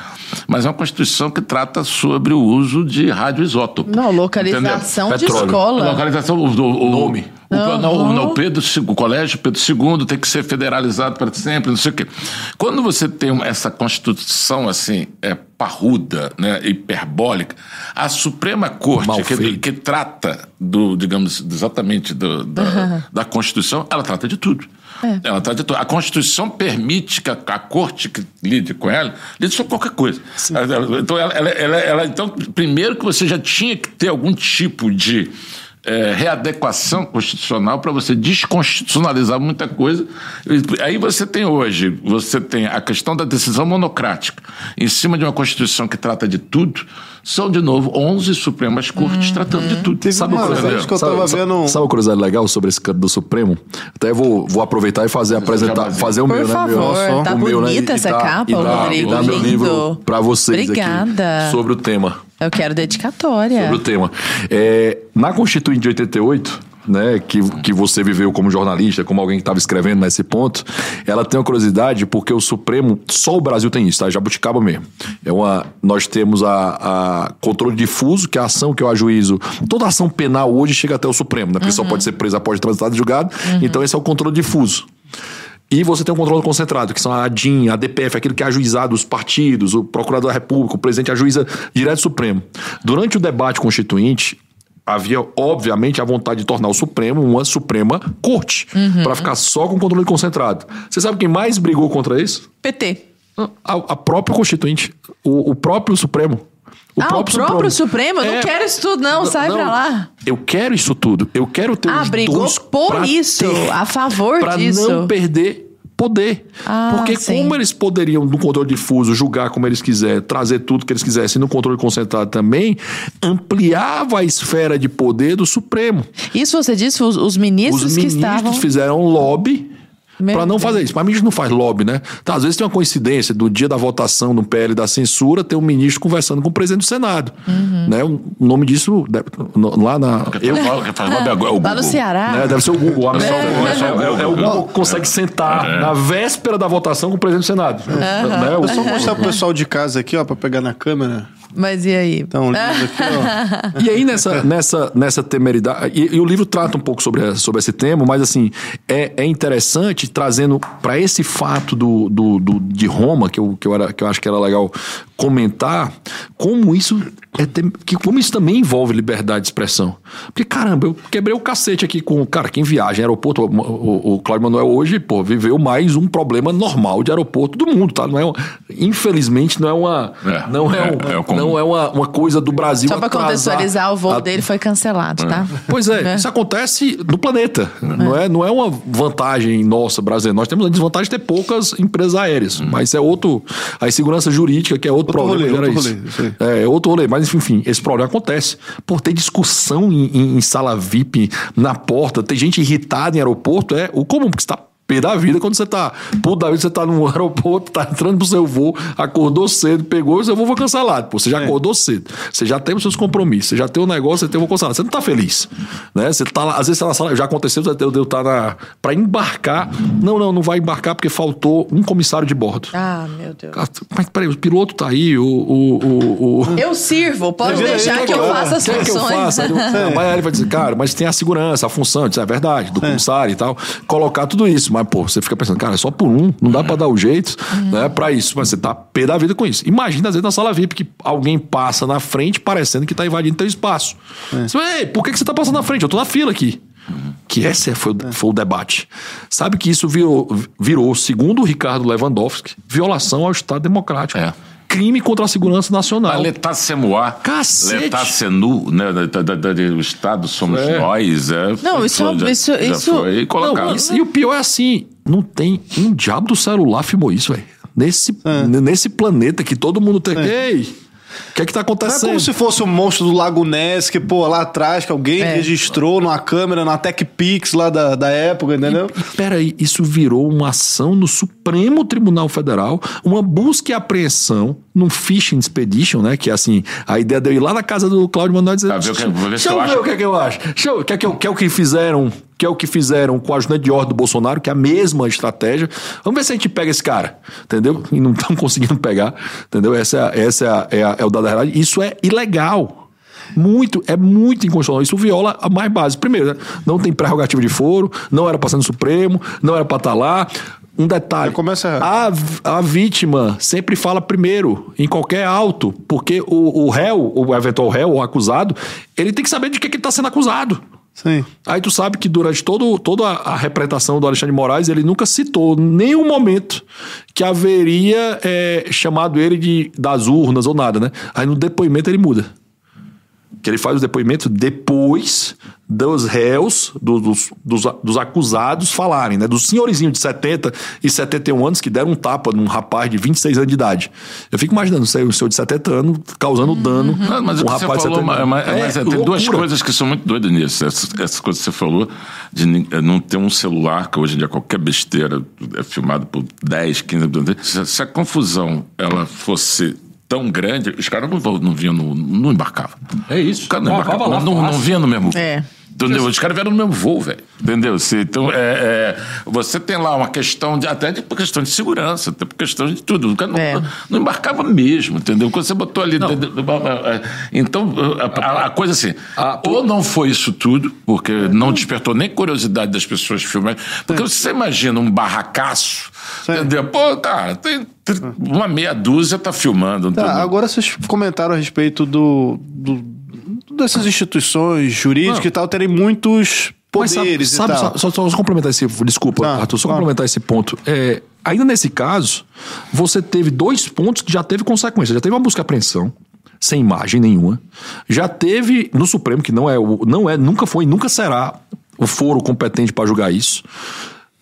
mas é uma Constituição que trata sobre o uso de radioisótopo. Não, localização de escola. Localização, o, o, o Nome. O, Não, não, o- não. não, o Pedro, II, o colégio Pedro II tem que ser federalizado para sempre, não sei o quê. Quando você tem essa constituição assim, é parruda, né, hiperbólica, a Suprema Corte que, que trata do, digamos, exatamente do- da, da Constituição, ela trata de tudo. Ela trata de. A Constituição permite que a, a corte que lide com ela lide sobre qualquer coisa. Ela- ela- Então, ela- então, primeiro que você já tinha que ter algum tipo de é, readequação constitucional para você desconstitucionalizar muita coisa. E Aí você tem hoje, você tem a questão da decisão monocrática em cima de uma Constituição que trata de tudo, são de novo 11 Supremas Cortes tratando de tudo. Teve Sabe uma uma vez coisa, que eu vendo. sabe uma curiosidade legal sobre esse canto do Supremo? Até vou, vou aproveitar e fazer apresentar, fazer o Por meu, né? favor, meu, tá o meu, né? bonita E essa dar- capa, e dar- Rodrigo, E dar meu livro para vocês Obrigada. aqui sobre o tema. Eu quero dedicatória. sobre o tema. É, na Constituinte de 88, né, que, que você viveu como jornalista, como alguém que estava escrevendo nesse ponto, ela tem uma curiosidade porque o Supremo, só o Brasil tem isso, tá? Jabuticaba mesmo. É uma, nós temos a, a controle difuso, que é a ação que eu ajuizo. Toda ação penal hoje chega até o Supremo, né? Porque só pode ser presa após transitado e julgado. Então esse é o controle difuso. E você tem um controle concentrado, que são a ADIM, a DPF, aquilo que é ajuizado, os partidos, o procurador da República, o presidente ajuiza direto do Supremo. Durante o debate constituinte, havia, obviamente, a vontade de tornar o Supremo uma Suprema Corte, para ficar só com controle concentrado. Você sabe quem mais brigou contra isso? PT. A, a própria Constituinte, o, o próprio Supremo. Ah, o próprio Supremo? Eu É. não quero isso tudo, não. Sai pra lá. Eu quero isso tudo. Eu quero ter Ah, os brigou por pra isso, a favor pra disso. não perder poder. Ah, Porque sim. como eles poderiam, no controle difuso, julgar como eles quiserem, trazer tudo que eles quisessem no controle concentrado também, ampliava a esfera de poder do Supremo. Isso você disse, os, os ministros Os que ministros estavam. fizeram lobby Pra não fazer isso. Mas a gente não faz lobby, né? Tá, às vezes tem uma coincidência do dia da votação no PL da censura, ter um ministro conversando com o presidente do Senado. Uhum. Né? O nome disso, lá na. Eu, Quem fala- quem faz lobby agora é o Lá no Google. Ceará. né? Deve ser o Google. A É, Google, é o Google. é, é o Google que consegue sentar na véspera da votação com o presidente do Senado. Né? O- Eu só mostrar pro pessoal de casa aqui, ó, pra pegar na câmera. Mas e aí? Então, um livro aqui, ó. E aí, nessa, nessa, nessa temeridade. E, e o livro trata um pouco sobre, sobre esse tema, mas assim, é, é interessante trazendo para esse fato do, do, do- de Roma, que eu, que, eu era, que eu acho que era legal comentar, como isso. É tem- que, como isso também envolve liberdade de expressão. Porque, caramba, eu quebrei o cacete aqui com. Cara, quem viaja em aeroporto, o, o, o Cláudio Manuel hoje, pô, viveu mais um problema normal de aeroporto do mundo, tá? Não é uma- infelizmente, não é uma. É, não é, é, um- é o não é uma, uma coisa do Brasil. Só pra atrasar contextualizar, o voo a- dele foi cancelado, tá? Pois é, É. isso acontece no planeta. Não, é, não é uma vantagem nossa brasileira. Nós temos a desvantagem de ter poucas empresas aéreas. Mas é outro. A insegurança jurídica, que é Outro problema. rolê, gera outro isso. rolê. É, outro rolê. Mas enfim, esse problema acontece. Por ter discussão em, em- em sala VIP na porta, ter gente irritada em aeroporto, é o comum, porque você tá pé da vida quando você tá. Puto da vida, você tá no aeroporto, tá entrando pro seu voo, acordou cedo, pegou e o seu voo foi cancelado. Pô, você já acordou cedo. Você já tem os seus compromissos, você já tem o negócio, você tem o voo cancelado. Você não tá feliz. Né? Você tá lá, às vezes você tá na sala, já aconteceu, você deu tá na. pra embarcar. Não, não, não vai embarcar porque faltou um comissário de bordo. Ah, meu Deus. Cara, Mas peraí, o piloto tá aí, o. o, o, o... Eu sirvo, pode deixar que que eu faça as Quer que eu funções. faça? Aí eu- Mas aí ele vai dizer, cara, mas tem a segurança, a função, isso é verdade, do comissário e tal. Colocar tudo isso. Mas, pô, você fica pensando, cara, é só por um, não dá pra dar o jeito, né, pra isso. Mas você tá pé da vida com isso. Imagina, às vezes, na sala VIP, que alguém passa na frente parecendo que tá invadindo teu espaço. Você fala, Ei, por que, que você tá passando na frente? Eu tô na fila aqui. Que esse foi, o- foi o debate. Sabe que isso virou, virou, segundo o Ricardo Lewandowski, violação ao Estado Democrático. É. Crime contra a segurança nacional. A Letar Semoá. Cacete. Letar Senu, né? Da, da, da, da- o Estado somos É. nós. É, Não, isso- já, isso- já isso- foi colocado. Não, isso- e o pior é assim, não tem um diabo do celular filmou isso, velho. Nesse, nesse planeta que todo mundo tem. Ei, o que é que tá Não é acontecendo? como se fosse o monstro do Lago Ness, que, pô, lá atrás, que alguém É. registrou numa câmera, na TechPix lá da, da época, entendeu? Peraí, isso virou uma ação no Supremo Tribunal Federal, uma busca e apreensão num Fishing Expedition, né? Que é assim, a ideia de eu ir lá na casa do Cláudio Manuel e dizer. Tá, o que- vou ver se Deixa eu ver acho." o que é que eu acho. Deixa eu, que, é que, eu- que é o que fizeram. Que é o que fizeram com a ajudante de ordem do Bolsonaro, que é a mesma estratégia. Vamos ver se a gente pega esse cara, entendeu? E não estão conseguindo pegar, entendeu? Essa é, a- essa é, a- é, a- é o dado da realidade. Isso é ilegal. Muito, é muito inconstitucional. Isso viola a mais base. Primeiro, né? não tem prerrogativa de foro, não era para ser no Supremo, não era para estar lá. Um detalhe: errado. a, a vítima sempre fala primeiro, em qualquer auto, porque o, o réu, o eventual réu ou acusado, ele tem que saber de que, que ele está sendo acusado. Sim. Aí tu sabe que durante todo, toda a representação do Alexandre de Moraes, ele nunca citou nenhum momento que haveria é, chamado ele de das urnas ou nada, né? Aí no depoimento ele muda. Que ele faz o depoimento depois dos réus, do- dos, dos, dos acusados falarem, né? Dos senhorizinhos de 70 e 71 anos que deram um tapa num rapaz de 26 anos de idade. Eu fico imaginando o senhor o senhor de 70 anos causando dano. Não, mas o um que você rapaz de falou, 70 mas, anos. mas É tem duas loucura. coisas que são muito doidas nisso. Essa, essa coisa que você falou de eh, não ter um celular, que hoje em dia qualquer besteira é filmado por 10, 15 se, se a confusão ela fosse tão grande, os caras não, não vinham, no, não embarcavam. É isso. Os caras não não, não fácil. vinha no mesmo É. Entendeu? Os caras vieram no mesmo voo, velho. Entendeu? Se, então, é, é, você tem lá uma questão, de, até de por questão de segurança, até por questão de tudo. O cara não, É. não embarcava mesmo, entendeu? Quando você botou ali. de- Então, a, a- a coisa assim, ou não foi isso tudo, porque não despertou nem curiosidade das pessoas filmarem. Porque você imagina um barracaço, entendeu? Pô, cara, tem tr- uma meia dúzia tá filmando. Tá, agora vocês comentaram a respeito do, do- dessas instituições jurídicas Não. e tal terem muitos Mas sabe- poderes sabe, e tal. só, só, só complementar esse. Desculpa, Tá, Arthur, só claro. complementar esse ponto. É, ainda nesse caso, você teve dois pontos que já teve consequência. Já teve uma busca e apreensão, sem imagem nenhuma. Já teve no Supremo, que não é, o- não é, nunca foi e nunca será o foro competente para julgar isso.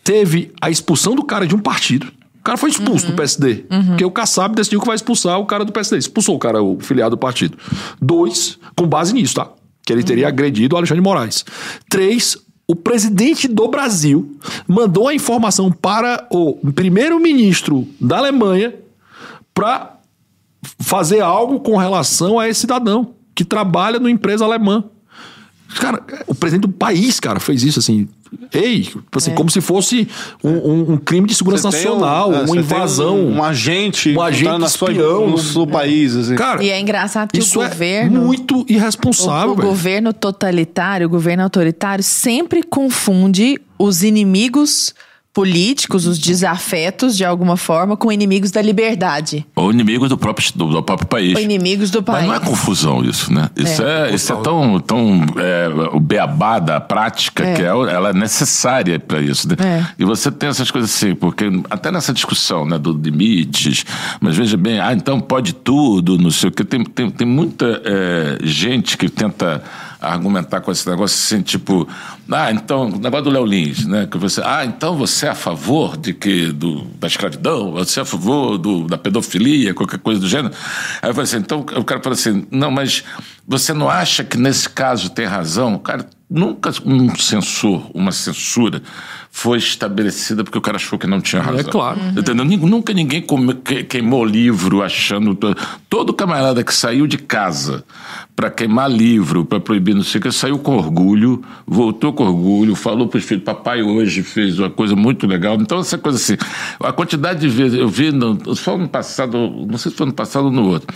Teve a expulsão do cara de um partido. O cara foi expulso do PSD. Porque o Kassab decidiu que vai expulsar o cara do PSD. Expulsou o cara, o filiado do partido. Dois, com base nisso, tá? Que ele teria agredido o Alexandre Moraes. Três, o presidente do Brasil mandou a informação para o primeiro-ministro da Alemanha para fazer algo com relação a esse cidadão que trabalha numa empresa alemã. Cara, o presidente do país, cara, fez isso assim. Ei, assim, como se fosse um, um- um crime de segurança Você tem um- nacional, é, uma você tem invasão. Um, um agente, Um agente entrando na espião. no seu país. Assim. Cara, E é engraçado que isso o governo. é muito irresponsável, O, o governo totalitário, o governo autoritário sempre confunde os inimigos políticos, os desafetos de alguma forma, com inimigos da liberdade, Ou inimigos do próprio, do, do próprio país. ou inimigos do Mas país. não é confusão isso, né? Isso É. é, isso é tão, tão é, o beabá da prática É. que é, ela é necessária para isso. Né? É. E você tem essas coisas assim, porque até nessa discussão né, do limites, mas veja bem, ah, então pode tudo, não sei o que. Tem, tem, tem muita é, gente que tenta argumentar com esse negócio assim, tipo, ah, então, o negócio do Léo Lins, né? Que você, ah, então você é a favor de que do, da escravidão, você é a favor do, da pedofilia, qualquer coisa do gênero. Aí eu falei assim, então o cara fala assim, não, mas você não acha que nesse caso tem razão? Cara, nunca um censor, uma censura foi estabelecida porque o cara achou que não tinha razão. É claro. Entendeu? Nin- Nunca ninguém queimou livro achando. Todo camarada que saiu de casa para queimar livro, para proibir não sei o que, saiu com orgulho, voltou com orgulho, falou para os filhos: papai hoje fez uma coisa muito legal. Então, essa coisa assim, a quantidade de vezes. Eu vi no, só no passado, não sei se foi no passado ou no outro.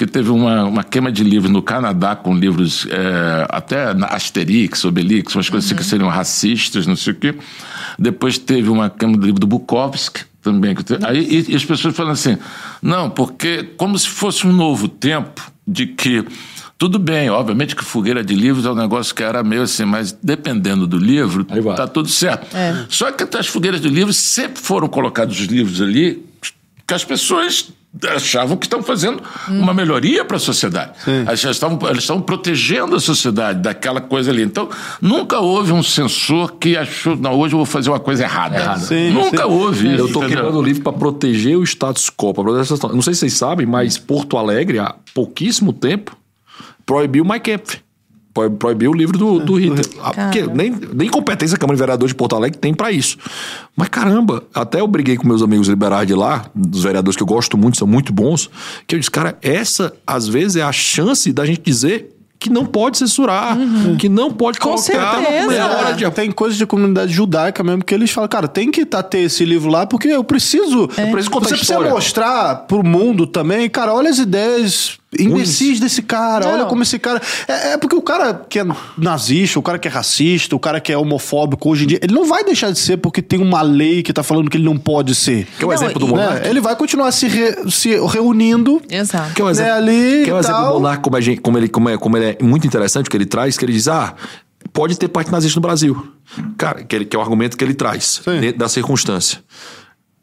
Que teve uma, uma queima de livros no Canadá com livros é, até na Asterix, Obelix, umas coisas assim que seriam racistas, não sei o quê. Depois teve uma queima de livro do Bukowski, também. que teve- Aí e, e as pessoas falam assim, não, porque como se fosse um novo tempo de que tudo bem, obviamente que fogueira de livros é um negócio que era meio assim, mas dependendo do livro, tá tudo certo. Só que as fogueiras de livros sempre foram colocados os livros ali que as pessoas achavam que estão fazendo uma melhoria para a sociedade. Elas já estavam, elas estavam protegendo a sociedade daquela coisa ali. Então, nunca houve um censor que achou, não, hoje eu vou fazer uma coisa errada. Sim, nunca sim. houve isso. Eu tô entendeu? queimando o livro para proteger o status quo. Proteger. Não sei se vocês sabem, mas Porto Alegre, há pouquíssimo tempo, proibiu o My Camp. Pro- Proibiu o livro do, do Hitler. Ah, porque nem, nem competência a Câmara de Vereadores de Porto Alegre tem para isso. Mas caramba, até eu briguei com meus amigos liberais de lá, dos vereadores que eu gosto muito, são muito bons, que eu disse, cara, essa às vezes é a chance da gente dizer que não pode censurar, que não pode Com colocar. certeza. É hora de Tem coisas de comunidade judaica mesmo que eles falam, cara, tem que tá, ter esse livro lá, porque eu preciso. Eu preciso contar Você precisa mostrar pro mundo também, cara, olha as ideias imbecis desse cara, Não. olha como esse cara. É, é porque o cara que é nazista, o cara que é racista, o cara que é homofóbico hoje em dia, ele não vai deixar de ser porque tem uma lei que tá falando que ele não pode ser. Que é o Não, exemplo do Monark. Né? Ele vai continuar se, re- se reunindo. Exato. Que é um exemplo, Né, ali que é um e exemplo do. Monarca, como, a gente- como ele, como, é, como ele é muito interessante, o que ele traz, que ele diz, ah, pode ter parte nazista no Brasil. Cara, que, ele, que é o argumento que ele traz, Sim. dentro da circunstância.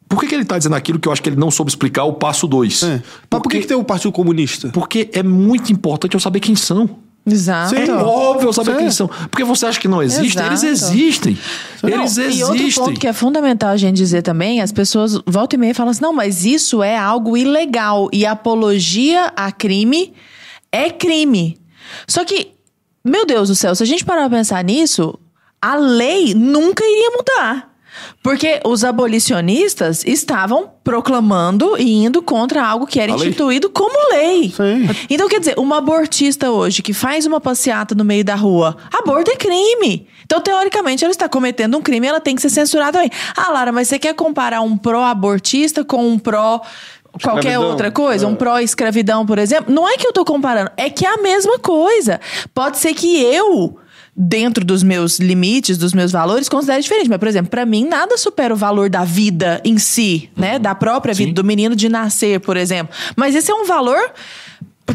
Por que, que ele está dizendo aquilo que eu acho que ele não soube explicar o passo dois? É. Mas por que, que tem o Partido Comunista? Porque é muito importante eu saber quem são. Exato. Sim. É óbvio eu saber Sim. quem são. Porque você acha que não existem? Eles existem. Não, Eles E outro existem. ponto que é fundamental a gente dizer também, as pessoas voltam e meia e falam assim, não, mas isso é algo ilegal e apologia a crime é crime. Só que, meu Deus do céu, se a gente parar pra pensar nisso, a lei nunca iria mudar. Porque os abolicionistas estavam proclamando e indo contra algo que era A lei. instituído como lei. Sim. Então, quer dizer, uma abortista hoje que faz uma passeata no meio da rua, aborto é crime. Então, teoricamente, ela está cometendo um crime e ela tem que ser censurada também. Ah, Lara, mas você quer comparar um pró-abortista com um pró. Qualquer Escravidão. outra coisa, um É. pró-escravidão, por exemplo. Não é que eu tô comparando, é que é a mesma coisa. Pode ser que eu, dentro dos meus limites, dos meus valores, considere diferente. Mas, por exemplo, pra mim, nada supera o valor da vida em si, né? Da própria vida, do menino de nascer, por exemplo. Mas esse é um valor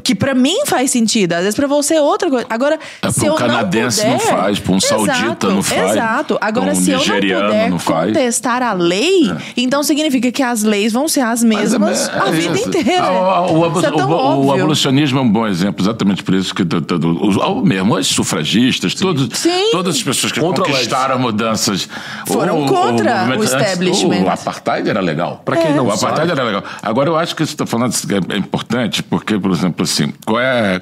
que pra mim faz sentido. Às vezes pra você é outra coisa. Agora, É, se pra um eu canadense não, não puder, faz, pra um saudita Exato, não faz, Exato. Agora, um se eu não nigeriano puder não faz. contestar a lei, então significa que as leis vão ser as é- mesmas é a vida inteira. Ah, O, o, abo- Isso é tão o- o abolicionismo é um bom exemplo, exatamente por isso que t- t- os- ao mesmo os sufragistas, todos, Sim. todas as pessoas que Contra conquistaram mudanças Foram contra o establishment. O, apartheid era legal. Pra quem não o apartheid sabe. era legal. Agora eu acho que isso está falando é é importante porque, por exemplo, assim, qual é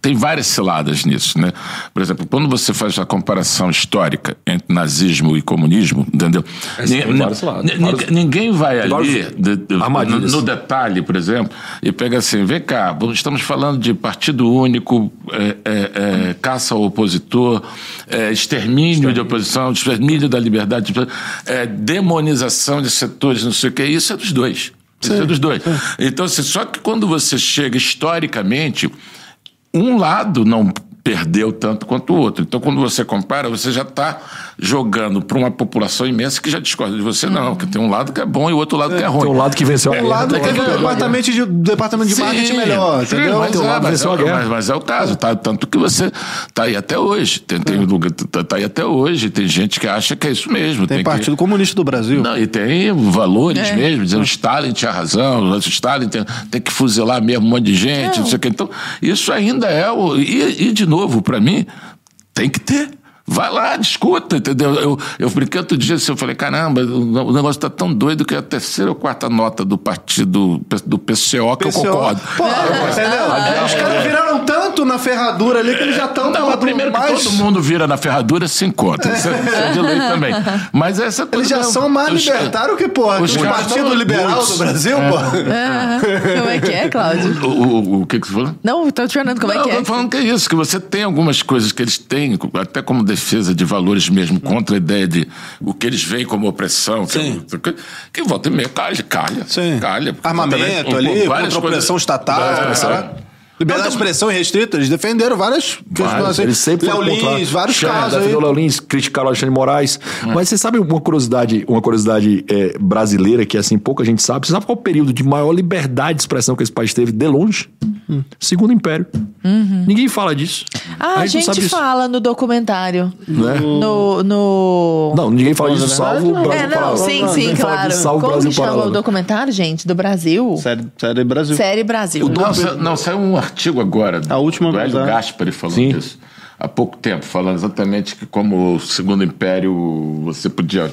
tem várias ciladas nisso, né? Por exemplo, quando você faz a comparação histórica entre nazismo e comunismo, entendeu? vários vários- ninguém vai ali vários de- de- no, no detalhe, por exemplo, e pega assim, vem cá, estamos falando de partido único, é, é, é, caça ao opositor, é, extermínio, de oposição, extermínio da liberdade, é, demonização de setores, não sei o que, isso é dos dois. Isso é dos dois. Então, assim, só que quando você chega historicamente, um lado não perdeu tanto quanto o outro. Então, quando você compara, você já está jogando para uma população imensa que já discorda de você, não, que tem um lado que é bom e o outro lado que é ruim. Tem um lado que venceu a guerra. lado tem que um teve o perdeu a guerra. departamento de, departamento de marketing melhor, sim, entendeu? Mas, é, lado mas, venceu é, a guerra. mas- mas é o caso, tá? Tanto que você tá aí até hoje. Tem, tem lugar- tá, tá aí até hoje. Tem gente que acha que é isso mesmo. Tem que- Partido Comunista do Brasil. Não, e tem valores É. mesmo, dizendo o Stalin tinha razão, o Stalin tem, tem que fuzilar mesmo um monte de gente, não sei o que. Então, isso ainda é o. E, e de novo, para mim, tem que ter. Vai lá, discuta, entendeu? Eu, eu brinquei outro dia assim, eu falei, caramba, o negócio tá tão doido que é a terceira ou quarta nota do partido do PCO que eu PCO. concordo. Pô, entendeu? Os caras viraram tanto na ferradura ali que eles já estão Não, primeiro que mais... todo mundo vira na ferradura, se encontra. Isso é, isso é de lei também. Mas essa coisa Eles já mesmo. são mais Os- libertários que, porra, os que o Partido Liberal do Brasil, porra. Ah, como é que é, Cláudio? O, o, o que, que você falou? Não, tô te falando como é não, que eu é. tô falando que é isso, que você tem algumas coisas que eles têm, até como defesa de valores mesmo, contra a ideia de o que eles veem como opressão, que, Sim. que, que volta e meia calha, calha. Sim. calha. Armamento Também, ali, várias contra a opressão estatal. várias cara. Liberdade de expressão irrestrita, eles defenderam várias questões. Eles sempre Léo Lins, vários casos aí. defendeu o Léo Lins, criticaram o Alexandre de Moraes. Hum. Mas você sabe uma curiosidade, uma curiosidade é, brasileira que assim pouca gente sabe? Você sabe qual é o período de maior liberdade de expressão que esse país teve de longe? Segundo Império. Ninguém fala disso. Ah, a não gente disso, fala no documentário. né? No. no... Não, ninguém fala disso, salvo o Brasil. É, não, sim, sim, claro. disso, salvo o Como Brasil que chama paralelo. o documentário, gente? Do Brasil? Série, série Brasil. Série Brasil. Não, sa- não, saiu um artigo agora. A última do Hélio vez. Gaspari falando Sim. disso. Há pouco tempo, falando exatamente que como o Segundo Império você podia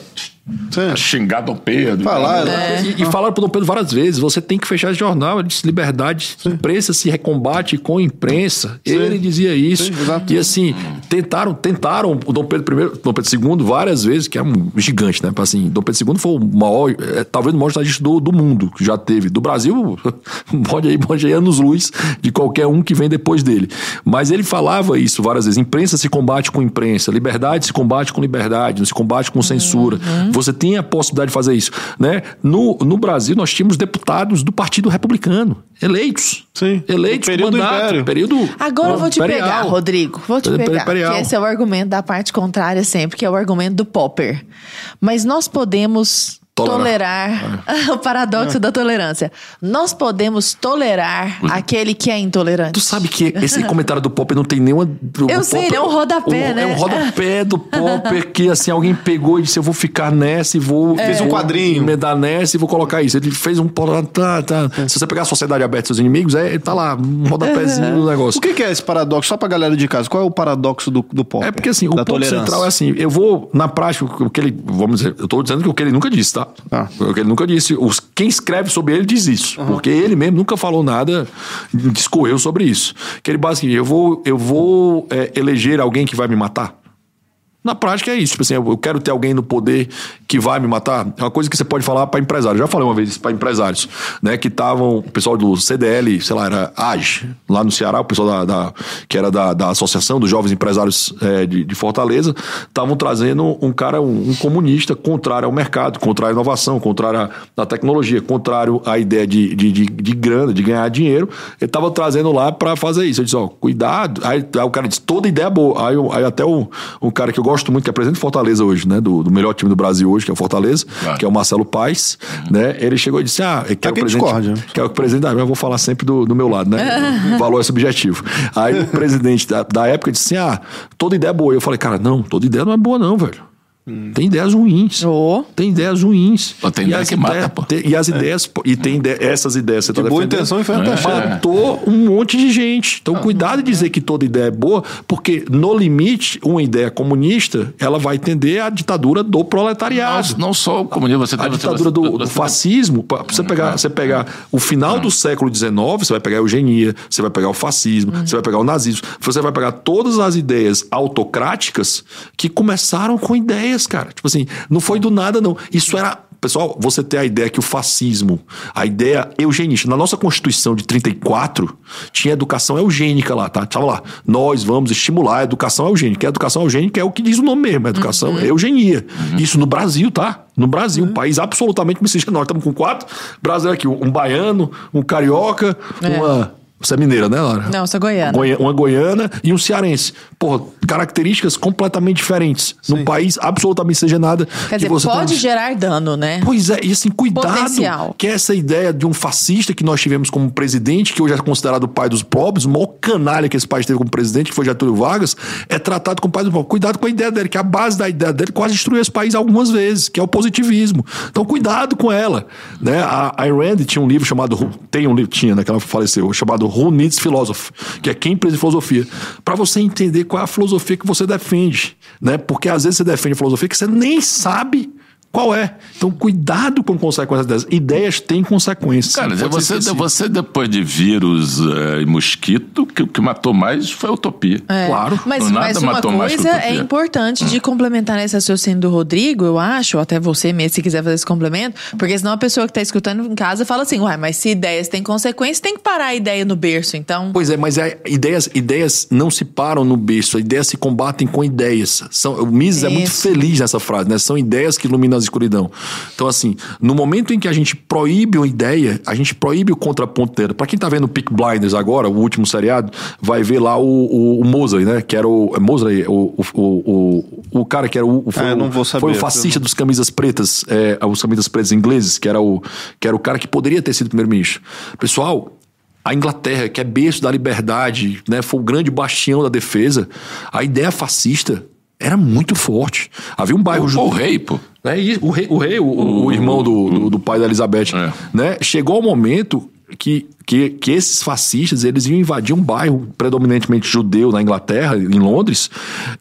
Sim. xingar Dom Pedro. Falar, É. E, e falaram pro Dom Pedro várias vezes: você tem que fechar esse jornal. Ele disse: liberdade, imprensa se recombate com imprensa. Ele dizia isso. Sim, e assim, tentaram, tentaram o Dom Pedro I, Dom Pedro II várias vezes, que é um gigante, né? Assim, Dom Pedro II foi o maior, é, talvez o maior jornalista do, do mundo que já teve. Do Brasil, pode aí, pode aí anos-luz de qualquer um que vem depois dele. Mas ele falava isso várias vezes: imprensa se combate com imprensa, liberdade se combate com liberdade, não se combate com censura. Você tem a possibilidade de fazer isso. Né? No, no Brasil, nós tínhamos deputados do Partido Republicano, eleitos. Sim. Eleitos, período do mandato, Império. período Agora eu vou te imperial. pegar, Rodrigo. Vou te pegar. imperial. Que esse é o argumento da parte contrária sempre, que é o argumento do Popper. Mas nós podemos Tolerar. tolerar o paradoxo da tolerância. Nós podemos tolerar aquele que é intolerante. Tu sabe que esse comentário do Popper não tem nenhuma. Eu sei, ele é um rodapé, né? É um rodapé do Popper que assim alguém pegou e disse: Eu vou ficar nessa e vou. Fez um vou quadrinho. Emendar nessa e vou colocar isso. Ele fez um. Tá, tá. Se você pegar a Sociedade Aberta dos Inimigos, é, tá lá, um rodapézinho do negócio. O que, que é esse paradoxo? Só pra galera de casa, qual é o paradoxo do, do pop? É porque assim, o ponto tolerância. central é assim, eu vou, na prática, o que ele, vamos dizer, eu tô dizendo que o que ele nunca disse, tá? Ah. O que ele nunca disse, os, quem escreve sobre ele diz isso, porque ele mesmo nunca falou nada, discorreu sobre isso. Que ele basicamente, eu vou, eu vou é, eleger alguém que vai me matar? Na prática é isso, tipo assim, eu quero ter alguém no poder que vai me matar. É uma coisa que você pode falar para empresários. Já falei uma vez isso para empresários, né? Que estavam, o pessoal do CDL, sei lá, era AGE, lá no Ceará, o pessoal da, da- que era da, da Associação dos Jovens Empresários é, de, de Fortaleza, estavam trazendo um cara, um, um comunista, contrário ao mercado, contrário à inovação, contrário à, à tecnologia, contrário à ideia de, de, de, de grana, de ganhar dinheiro. Ele estava trazendo lá para fazer isso. Eu disse, ó, cuidado. Aí, aí o cara disse, toda ideia é boa. Aí, aí até o, um cara que eu gosto muito, que é presidente do Fortaleza hoje, né? Do, do melhor time do Brasil hoje, que é o Fortaleza, Claro. que é o Marcelo Paes, né? Ele chegou e disse: Ah, que é o quem presidente. discorde? Que é o presidente. Ah, eu vou falar sempre do, do meu lado, né? O valor é subjetivo. Aí o presidente da, da época disse assim: Ah, toda ideia é boa. Eu falei, cara, não, toda ideia não é boa, não, velho. Tem ideias ruins. Ô. Tem ideias ruins. Pô, tem E ideia as que mata, ideias- pô. tem- E as ideias, e tem ide- essas ideias que você tá boa intenção e foi até É. matou um monte de gente. Então, cuidado de dizer que toda ideia é boa, porque no limite, uma ideia comunista, ela vai tender à ditadura do proletariado. Não, não só o comunismo, você A tem ditadura do, do fascismo, pra você pegar, você pegar o final do século XIX, você vai pegar a eugenia, você vai pegar o fascismo, você vai pegar o nazismo, você vai pegar todas as ideias autocráticas que começaram com ideias, cara. Tipo assim, não foi do nada, não. Isso era. Pessoal, você tem a ideia que o fascismo, a ideia eugenista, na nossa Constituição de 34, tinha educação eugênica lá, tá? Tava lá, nós vamos estimular a educação eugênica. A educação eugênica é o que diz o nome mesmo, a educação é eugenia. Isso no Brasil, tá? No Brasil, um país absolutamente miscigenado. Nós estamos com quatro brasileiros aqui: um baiano, um carioca, É. uma. Você é mineira, né, Laura? Não, sou goiana. Goi- Uma goiana e um cearense. Porra, características completamente diferentes. Num país absolutamente miscigenado. Quer que dizer, você pode tem- gerar dano, né? Pois é, e assim, cuidado. Potencial. Que essa ideia de um fascista que nós tivemos como presidente, que hoje é considerado o pai dos pobres, o maior canalha que esse país teve como presidente, que foi Getúlio Vargas, é tratado como pai dos pobres. Cuidado com a ideia dele, que a base da ideia dele quase destruiu esse país algumas vezes, que é o positivismo. Então, cuidado com ela. Né? A Ayn Rand tinha um livro chamado. Tem um livro, tinha, né? Que ela faleceu, chamado Who Needs Philosophy, que é Quem Precisa de Filosofia. Para você entender qual é a filosofia que você defende. Né? Porque às vezes você defende filosofia que você nem sabe. Qual é? Então, cuidado com consequências dessas. Ideias têm consequências. Cara, você, você depois de vírus eh, e mosquito, que o que matou mais foi a utopia. É. Claro. Mas, Nada mas uma matou mais coisa utopia. é importante de complementar esse raciocínio do Rodrigo, eu acho, ou até você mesmo, se quiser fazer esse complemento, porque senão a pessoa que tá escutando em casa fala assim, uai, mas se ideias têm consequência, tem que parar a ideia no berço, então... Pois é, mas é, ideias, ideias não se param no berço, ideias se combatem com ideias. São, o Mises é muito Isso. feliz nessa frase, né? São ideias que iluminam a escuridão. Então, assim, no momento em que a gente proíbe uma ideia, a gente proíbe o contraponto dela. Pra quem tá vendo o Peak Blinders agora, o último seriado, vai ver lá o, o, o Mosley, né? Que era o. É Mosley, o, o, o, o, cara que era o. foi, Ah, o- não vou saber, Foi o fascista dos camisas pretas, é, os camisas pretas ingleses, que era, o, que era o cara que poderia ter sido primeiro-ministro. Pessoal, a Inglaterra, que é berço da liberdade, né, foi o grande bastião da defesa, a ideia fascista era muito forte. Havia um bairro O, judeu. o rei, pô. É o rei, o, rei, o, o irmão do, do, do pai da Elizabeth, É. né? Chegou o momento que, que, que esses fascistas eles iam invadir um bairro predominantemente judeu na Inglaterra, em Londres,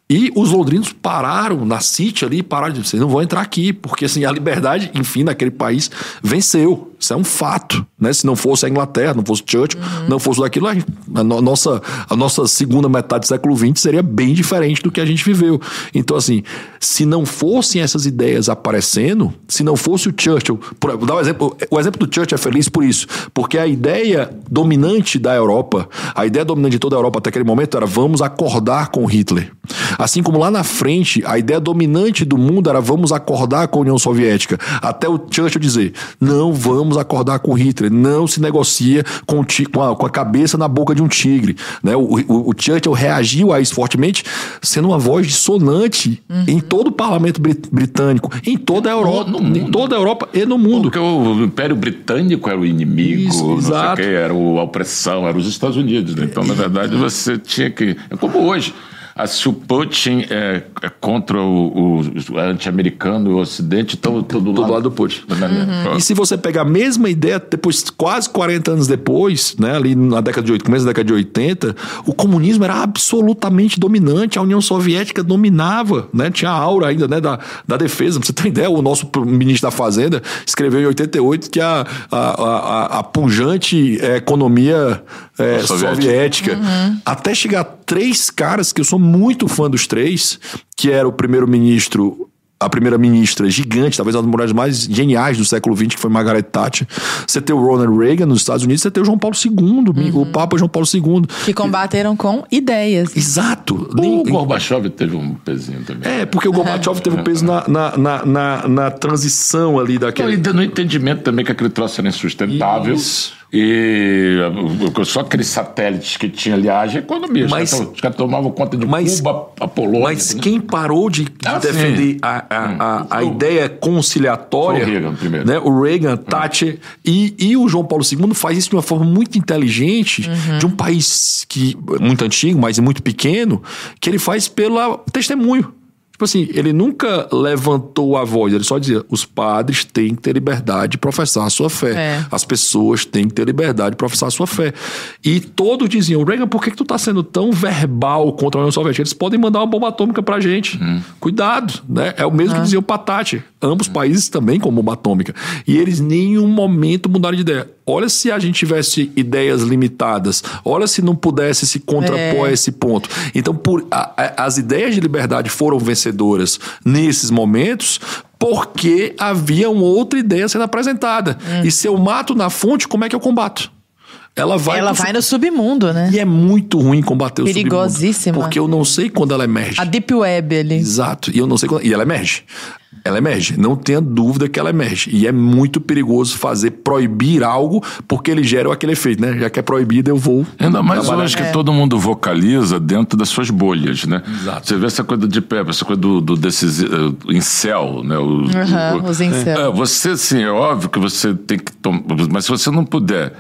e os londrinos pararam na City ali, pararam de vocês não vão entrar aqui, porque assim, a liberdade, enfim, naquele país venceu. Isso é um fato, né? Se não fosse a Inglaterra, não fosse Churchill, não fosse daquilo, a, nossa, a nossa segunda metade do século XX seria bem diferente do que a gente viveu. Então, assim, se não fossem essas ideias aparecendo, se não fosse o Churchill, por, vou dar um exemplo, o exemplo do Churchill é feliz por isso, porque a ideia dominante da Europa, a ideia dominante de toda a Europa até aquele momento era vamos acordar com Hitler. Assim como lá na frente, a ideia dominante do mundo era vamos acordar com a União Soviética. Até o Churchill dizer, não vamos acordar com Hitler, não se negocia com, com, a, com a cabeça na boca de um tigre. Né? O, o, o Churchill reagiu a isso fortemente, sendo uma voz dissonante em todo o parlamento brit- britânico, em toda a Europa, No mundo. em toda a Europa e no mundo. Porque o Império Britânico era o inimigo, Isso, exato. Era o- a opressão, era os Estados Unidos. Né? Então, na verdade, você tinha que. É como hoje. Ah, Se o Putin é, é contra o, o- o anti-americano e o Ocidente, estão todo do lado, lado do Putin. Uhum. E se você pegar a mesma ideia, depois, quase 40 anos depois, né, ali na década de 80, começo da década de 80, o comunismo era absolutamente dominante, a União Soviética dominava, né, tinha a aura ainda né, da, da defesa. Pra você ter ideia, o nosso ministro da Fazenda escreveu em 88 que a, a, a, a pujante é, economia é, Soviética. soviética, até chegar três caras que eu sou muito fã dos três, que era o primeiro-ministro a primeira-ministra gigante, talvez uma das mulheres mais geniais do século XX, que foi Margaret Thatcher. Você tem o Ronald Reagan nos Estados Unidos, você tem o João Paulo II, o Papa João Paulo II. Que combateram com ideias. Exato. O Nem- Gorbachev teve um pezinho também. É, porque o Gorbachev teve um peso na, na, na, na, na transição ali daquele. e no entendimento também que aquele troço era insustentável. Isso. E só aqueles satélites que tinha ali, haja economia. Mas- os, caras, os caras tomavam conta de Mas- Cuba, a Polônia. Mas né? quem parou de, Ah, defender sim. a, a, a, a Foi o- ideia conciliatória, Foi o Reagan primeiro. né? o Reagan, Thatcher e, e o João Paulo II faz isso de uma forma muito inteligente, de um país que muito antigo, mas muito pequeno, que ele faz pelo testemunho. Tipo assim, ele nunca levantou a voz, ele só dizia: os padres têm que ter liberdade de professar a sua fé. É. As pessoas têm que ter liberdade de professar a sua fé. E todos diziam: Reagan, por que, que tu tá sendo tão verbal contra a União Soviética? Eles podem mandar uma bomba atômica pra gente. Cuidado, né? É o mesmo que diziam pra Tati. Ambos países também com bomba atômica. E eles em nenhum momento mudaram de ideia. Olha se a gente tivesse ideias limitadas. Olha se não pudesse se contrapor É. a esse ponto. Então, por, a- a- as ideias de liberdade foram nesses momentos porque havia uma outra ideia sendo apresentada. E se eu mato na fonte, como é que eu combato? Ela vai Ela pro vai no submundo, né? e é muito ruim combater o submundo, Perigosíssima. Porque eu não sei quando ela emerge. A Deep Web ali. Exato. E eu não sei quando. E ela emerge. Ela emerge. Não tenha dúvida que ela emerge. E é muito perigoso fazer proibir algo porque ele gera aquele efeito, né? Já que é proibido, eu vou. Ainda mais trabalhar. hoje que todo mundo vocaliza dentro das suas bolhas, né? Exato. Você vê essa coisa de pé, essa coisa do, do desses, eh, incel, né? O, Aham, o- os incel. É, você, sim, é óbvio que você tem que tomar... Mas se você não puder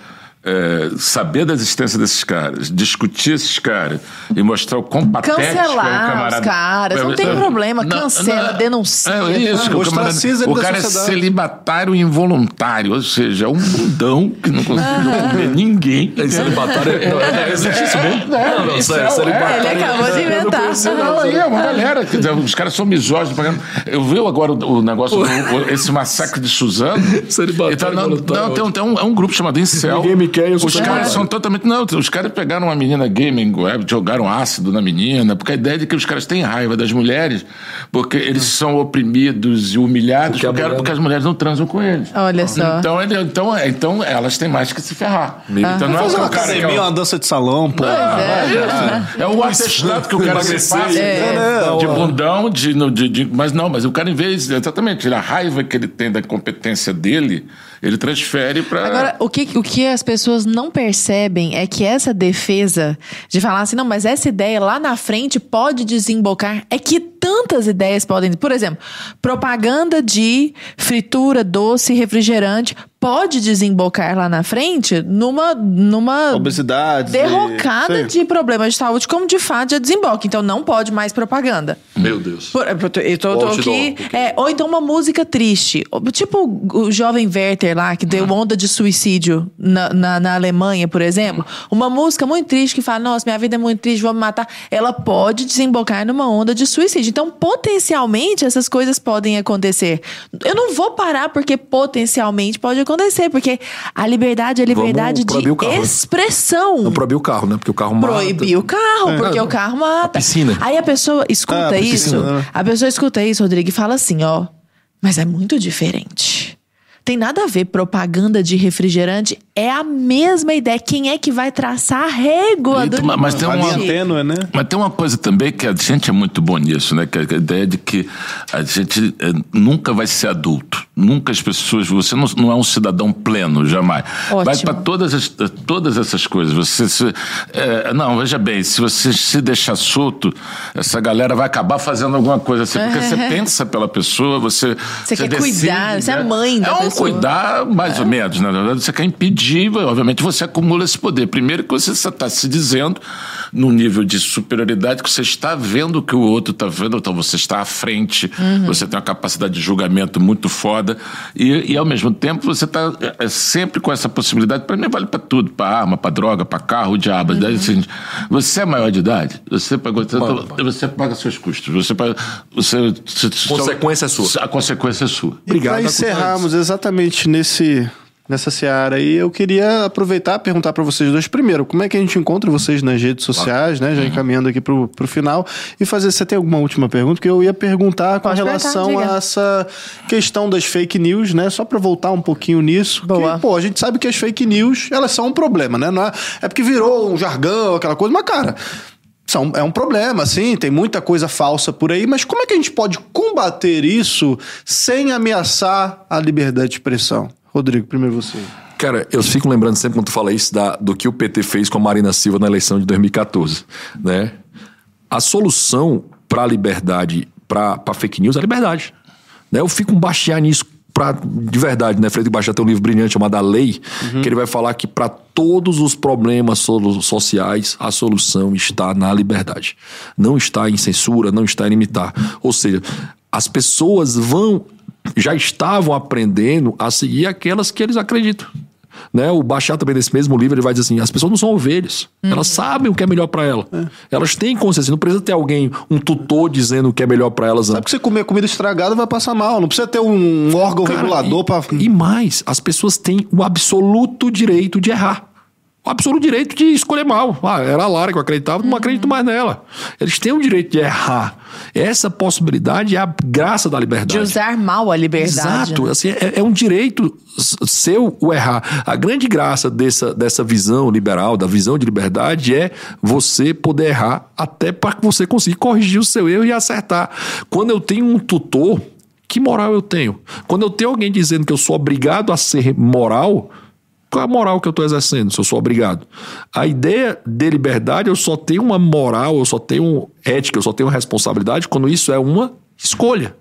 é, saber da existência desses caras, discutir esses caras e mostrar o quão patético é o Cancelar camarada... os caras, não tem É, problema, cancela, denuncia. É isso, que o, camarada, o cara é celibatário involuntário, ou seja, é um mundão que não conseguiu comer ninguém. É celibatário. Não, é, existe isso mesmo? Não, não, isso é- celibatário. Ele acabou de não inventar. não. Não, aí é uma galera. Dizer, os caras são misóginos. Eu vi agora o, o negócio, esse massacre de Suzano. Celibatário Então, não, não, tem, um- tem um, é um grupo chamado Incel. Ninguém me quer, eu sou Os caras celibatário. são totalmente. Não, os caras pegaram uma menina gaming web, jogaram ácido na menina, porque a ideia é de que os caras têm raiva das mulheres, porque eles são oprimidos e humilhados, Porque mulher- porque as mulheres não transam com eles. Olha só. Então, ele- então, é- então elas têm mais que se ferrar. Então não é uma é academia, uma dança de salão, pô. é, é o atestado que o cara se passa É. de bundão, de, no- de, de- mas não, mas o cara em vez, exatamente, a raiva que ele tem da competência dele, ele transfere para Agora, o que, o que as pessoas não percebem é que essa defesa de falar assim, não, mas essa ideia lá na frente pode desembocar. É que tantas ideias podem. Por exemplo, propaganda de fritura, doce, refrigerante pode desembocar lá na frente numa. numa Obesidade. derrocada Sim. de problemas de saúde, como de fato já desemboca. Então não pode mais propaganda. Meu Deus. Por- eu tô, eu tô- aqui. porque- é, ou então uma música triste. Tipo o jovem Werther lá, que deu onda de suicídio na, na, na Alemanha, por exemplo. Uma música muito triste que fala: Nossa, minha vida é muito triste, vou me matar. Ela pode desembocar numa onda de suicídio. Então, potencialmente, essas coisas podem acontecer. Eu não vou parar porque potencialmente pode acontecer, porque a liberdade é liberdade de proibir o carro, né? expressão. Não proibir o carro, né? Porque o carro mata. Proibir o carro, porque o carro mata. piscina. Aí a pessoa escuta Ah, a isso, piscina, né? a pessoa escuta isso, Rodrigo, e fala assim, ó, mas é muito diferente. Tem nada a ver propaganda de refrigerante, é a mesma ideia. Quem é que vai traçar a régua do Mas- mas tem A uma- tênue, né? Mas tem uma coisa também que a gente é muito bom nisso, né? Que é a ideia de que a gente eh, nunca vai ser adulto. Nunca as pessoas. Você não, não é um cidadão pleno, jamais. Ótimo. Vai para todas, as- todas essas coisas. Você se, eh, não, veja bem, se você se deixar solto, essa galera vai acabar fazendo alguma coisa assim. Porque você pensa pela pessoa, você. Você quer cuidar, você é a mãe da é um pessoa. Cuidar, mais ou menos. Na verdade, você quer impedir, obviamente você acumula esse poder. Primeiro que você está se dizendo, num nível de superioridade, que você está vendo o que o outro está vendo, então você está à frente, Uhum. você tem uma capacidade de julgamento muito foda, e, e ao mesmo tempo você está é, é, sempre com essa possibilidade, para mim vale para tudo, para arma, para droga, para carro, o diabo. Uhum. Daí, assim, você é maior de idade, você paga, você, você paga seus custos, você paga. Você, Consequência é sua. A consequência é sua. Obrigado, para encerrarmos exatamente nesse, nessa seara aí, eu queria aproveitar e perguntar para vocês dois primeiro, como é que a gente encontra vocês nas redes sociais, né? Já encaminhando aqui pro, pro final. E fazer, você tem alguma última pergunta? Que eu ia perguntar com Pode relação perguntar, a essa questão das fake news, né? Só para voltar um pouquinho nisso. Boa. Que, pô, a gente sabe que as fake news, elas são um problema, né? Não é, é porque virou um jargão, aquela coisa, mas, cara. São, é um problema, sim, tem muita coisa falsa por aí, mas como é que a gente pode combater isso sem ameaçar a liberdade de expressão? Rodrigo, primeiro você. Cara, eu fico lembrando sempre quando tu fala isso da, do que o PT fez com a Marina Silva na eleição de 2014, né? A solução para a liberdade, para fake news é a liberdade. Né? Eu fico um baixear nisso pra, de verdade, né? Frederico Baixat tem um livro brilhante chamado A Lei, que ele vai falar que para todos os problemas sociais, a solução está na liberdade. Não está em censura, não está em limitar. Ou seja, as pessoas vão, já estavam aprendendo a seguir aquelas que eles acreditam. Né? O Bachar também nesse mesmo livro ele vai dizer assim: as pessoas não são ovelhas, elas sabem o que é melhor para ela. Elas têm consciência, não precisa ter alguém, um tutor dizendo o que é melhor para elas. Sabe que você comer comida estragada vai passar mal. Não precisa ter um órgão Cara, regulador pra. E mais, as pessoas têm o absoluto direito de errar. O absoluto direito de escolher mal. Ah, era a Lara que eu acreditava, não acredito mais nela. Eles têm o direito de errar. Essa possibilidade é a graça da liberdade. De usar mal a liberdade. Exato, né? assim, é, é um direito seu o errar. A grande graça dessa, dessa visão liberal, da visão de liberdade, é você poder errar até para que você consiga corrigir o seu erro e acertar. Quando eu tenho um tutor, que moral eu tenho? Quando eu tenho alguém dizendo que eu sou obrigado a ser moral, qual é a moral que eu estou exercendo se eu sou obrigado? A ideia de liberdade, eu só tenho uma moral, eu só tenho ética, eu só tenho responsabilidade quando isso é uma escolha.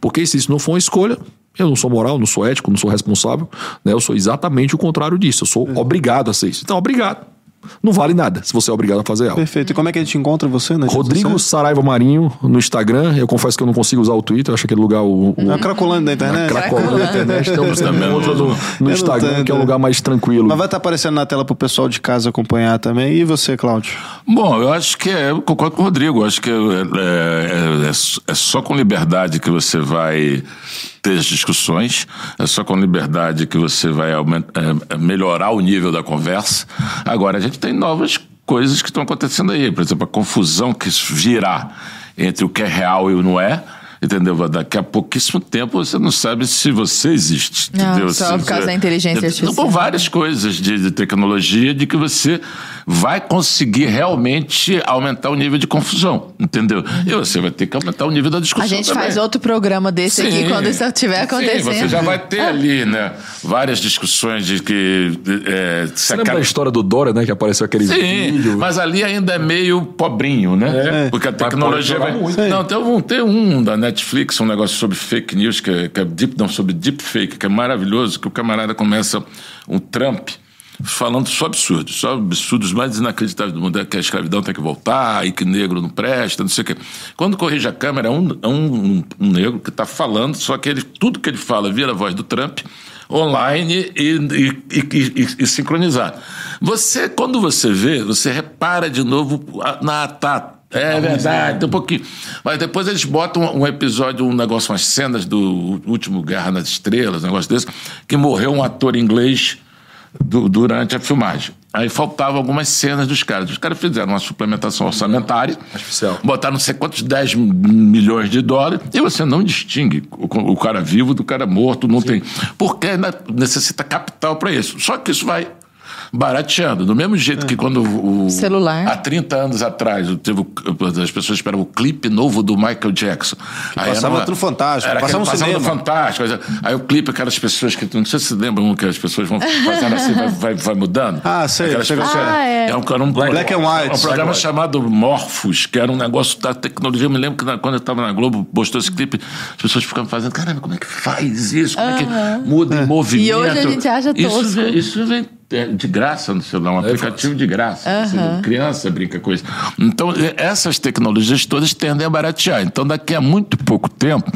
Porque se isso não for uma escolha, eu não sou moral, não sou ético, não sou responsável, né? eu sou exatamente o contrário disso. Eu sou obrigado a ser isso. Então, obrigado. Não vale nada se você é obrigado a fazer algo. Perfeito. E como é que a gente encontra você, né? Rodrigo Saraiva Marinho no Instagram. Eu confesso que eu não consigo usar o Twitter, eu acho aquele lugar o, o É a Cracolândia da internet. Cracolândia da internet. Me encontra no, no Instagram, tenho, que é um né? lugar mais tranquilo. Mas vai estar aparecendo na tela pro pessoal de casa acompanhar também. E você, Cláudio? Bom, eu acho que é, eu concordo com o Rodrigo. Eu acho que é, é- é- é só com liberdade que você vai ter as discussões, é só com liberdade que você vai é, é, melhorar o nível da conversa. Agora, a gente tem novas coisas que estão acontecendo aí. Por exemplo, a confusão que virá entre o que é real e o não é. Entendeu? Daqui a pouquíssimo tempo você não sabe se você existe. Não, entendeu? só por causa da inteligência artificial. Por várias coisas de, de tecnologia de que você vai conseguir realmente aumentar o nível de confusão, entendeu? E você vai ter que aumentar o nível da discussão A gente também. faz outro programa desse aqui Sim. quando isso estiver Sim, acontecendo. você já vai ter ali, né, várias discussões de que... É, Você lembra aquela- da história do Dória, né? Que apareceu aquele Sim, vídeo. mas ali ainda é meio pobrinho, né? É. Porque a tecnologia vai. muito. Não, tem um, tem um da Netflix, um negócio sobre fake news, que é, que é deep, não, sobre deepfake, que é maravilhoso, que o camarada começa um Trump falando só absurdos, só absurdos mais inacreditáveis do mundo, é que a escravidão tem que voltar e que negro não presta, não sei o quê. Quando corrige a câmera, é um, é um, um negro que está falando, só que ele, tudo que ele fala vira a voz do Trump online e, e, e, e, sincronizado. Você, quando você vê, você repara de novo na tá, é verdade, tem um pouquinho. Mas depois eles botam um um episódio, um negócio, umas cenas do último Guerra nas Estrelas, um negócio desse, que morreu um ator inglês du- durante a filmagem. Aí faltavam algumas cenas dos caras. Os caras fizeram uma suplementação orçamentária, Artificial. botaram não sei quantos 10 milhões de dólares, e você não distingue o, o cara vivo do cara morto, não tem. Porque ainda necessita capital para isso. Só que isso vai barateando. Do mesmo jeito que quando o. Celular. Há 30 anos atrás, teve, as pessoas esperavam o clipe novo do Michael Jackson. Aí passava era no Fantástico, Era passava aquele- passava no. Fantástico. Aí- o clipe, aquelas pessoas que. Não sei se lembram que as pessoas vão fazendo assim, vai, vai, vai mudando. Ah, sei, Aquelas chega- pessoas- Ah, é. Era um, era um, Black and White. Um programa chamado Morphos, que era um negócio da tecnologia. Eu me lembro que na- quando eu estava na Globo, postou esse clipe, as pessoas ficavam fazendo, caramba, como é que faz isso? Como é que muda em movimento? E hoje a gente acha isso tosco. vem, isso vem é, de graça no celular, um aplicativo de graça. Você vê, criança brinca com isso. Então, essas tecnologias todas tendem a baratear. Então, daqui a muito pouco tempo,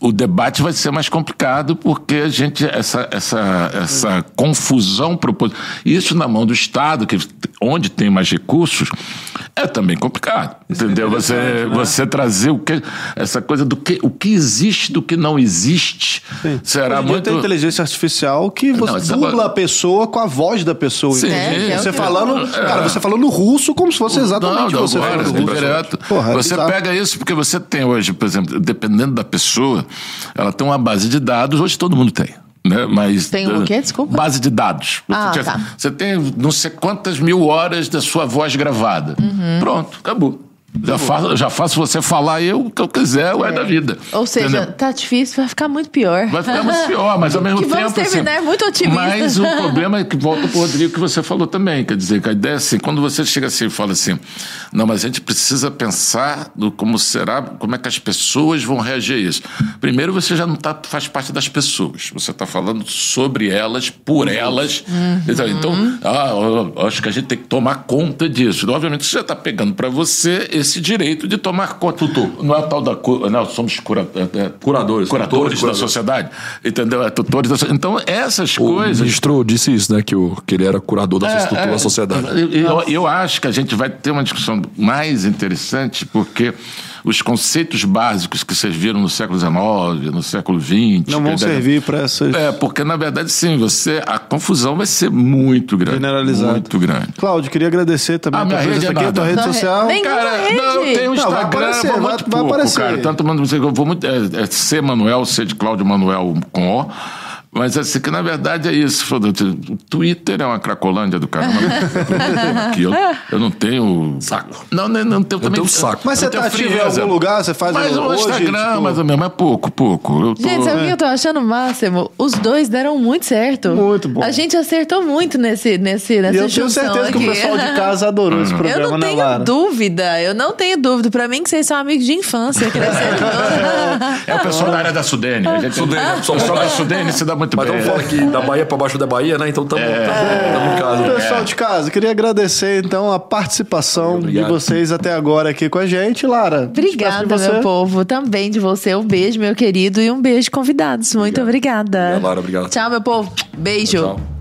o debate vai ser mais complicado, porque a gente, essa, essa, essa confusão proposital. Isso na mão do Estado, que, onde tem mais recursos, é também complicado. Entendeu? Você, você trazer o que. Essa coisa do que, o que existe do que não existe. Será Hoje muito. tem inteligência artificial que você Não, isso é dubla a pessoa com a voz da pessoa. Sim, entende? é, você é falando, É. cara, você falando russo como se fosse exatamente não, você agora, falando russo. direto. Porra, é você bizarro. pega isso porque você tem hoje, por exemplo, dependendo da pessoa, ela tem uma base de dados, hoje todo mundo tem. Né? Mas, Tem o quê? Desculpa. Base de dados. Ah, você, tá. você tem não sei quantas mil horas da sua voz gravada. Uhum. Pronto, acabou. Já faço, já faço você falar eu o que eu quiser, o é da vida. Ou seja, Entendeu? tá difícil, vai ficar muito pior. Vai ficar muito pior, mas ao mesmo Que tempo. vamos terminar assim, muito otimista. Mas o problema é que volta pro Rodrigo que você falou também. Quer dizer, que a ideia é assim, quando você chega assim e fala assim, não, mas a gente precisa pensar no como será, como é que as pessoas vão reagir a isso. Primeiro, você já não tá, faz parte das pessoas. Você está falando sobre elas, por elas. Uhum. Então, então ah, acho que a gente tem que tomar conta disso. Obviamente, você já está pegando para você esse direito de tomar conta. Não é tal da. Não, somos cura, é, é, Curadores, curadores tutores, da curadores. sociedade. Entendeu? É tutores da Então, essas O coisas. ministro disse isso, né? Que, o, que ele era curador da estrutura da sociedade. Eu, eu- eu acho que a gente vai ter uma discussão mais interessante, porque os conceitos básicos que vocês viram no século XIX, no século XX. Não vão servir para essas. É, porque na verdade, sim, você, a confusão vai ser muito grande. Generalizado. Muito grande. Cláudio, queria agradecer também Ah, a tua minha rede presença é aqui, a tua rede social. nem- Cara, Nenhuma não, eu rede. tenho um Não, vai Instagram, aparecer, vai- muito vai pouco, aparecer. cara. Tanto mando eu vou muito. É, é C Manuel, C de Cláudio Manuel com O. Mas assim, que na verdade é isso. Twitter é uma cracolândia do caramba. Aqui, eu, eu não tenho. Saco. Não, não, não tenho também. tenho saco. Mas eu você tá ativo em algum lugar? Você faz Mas o hoje, Instagram, tipo- mais ou menos, mas pouco, pouco. Eu tô... Gente, sabe o que eu tô achando máximo? Os dois deram muito certo. Muito bom. A gente acertou muito nesse, nesse, nessa E eu tenho certeza que aqui. o pessoal de casa adorou esse programa, Eu não né, tenho Lara? dúvida, eu não tenho dúvida. Pra mim, que vocês são amigos de infância, crescendo. É o pessoal da área da Sudene. A gente, Sudene, o pessoal da Sudene se dá muito Mas bem. vamos falar aqui da Bahia pra baixo da Bahia, né? Então estamos É. em casa. Pessoal de casa, queria agradecer então a participação Obrigado. de vocês até agora aqui com a gente, Lara. Obrigada, meu povo. Também de você. Um beijo, meu querido, e um beijo, convidados. Muito obrigada. Lara, obrigado. Tchau, meu povo. Beijo. Tchau.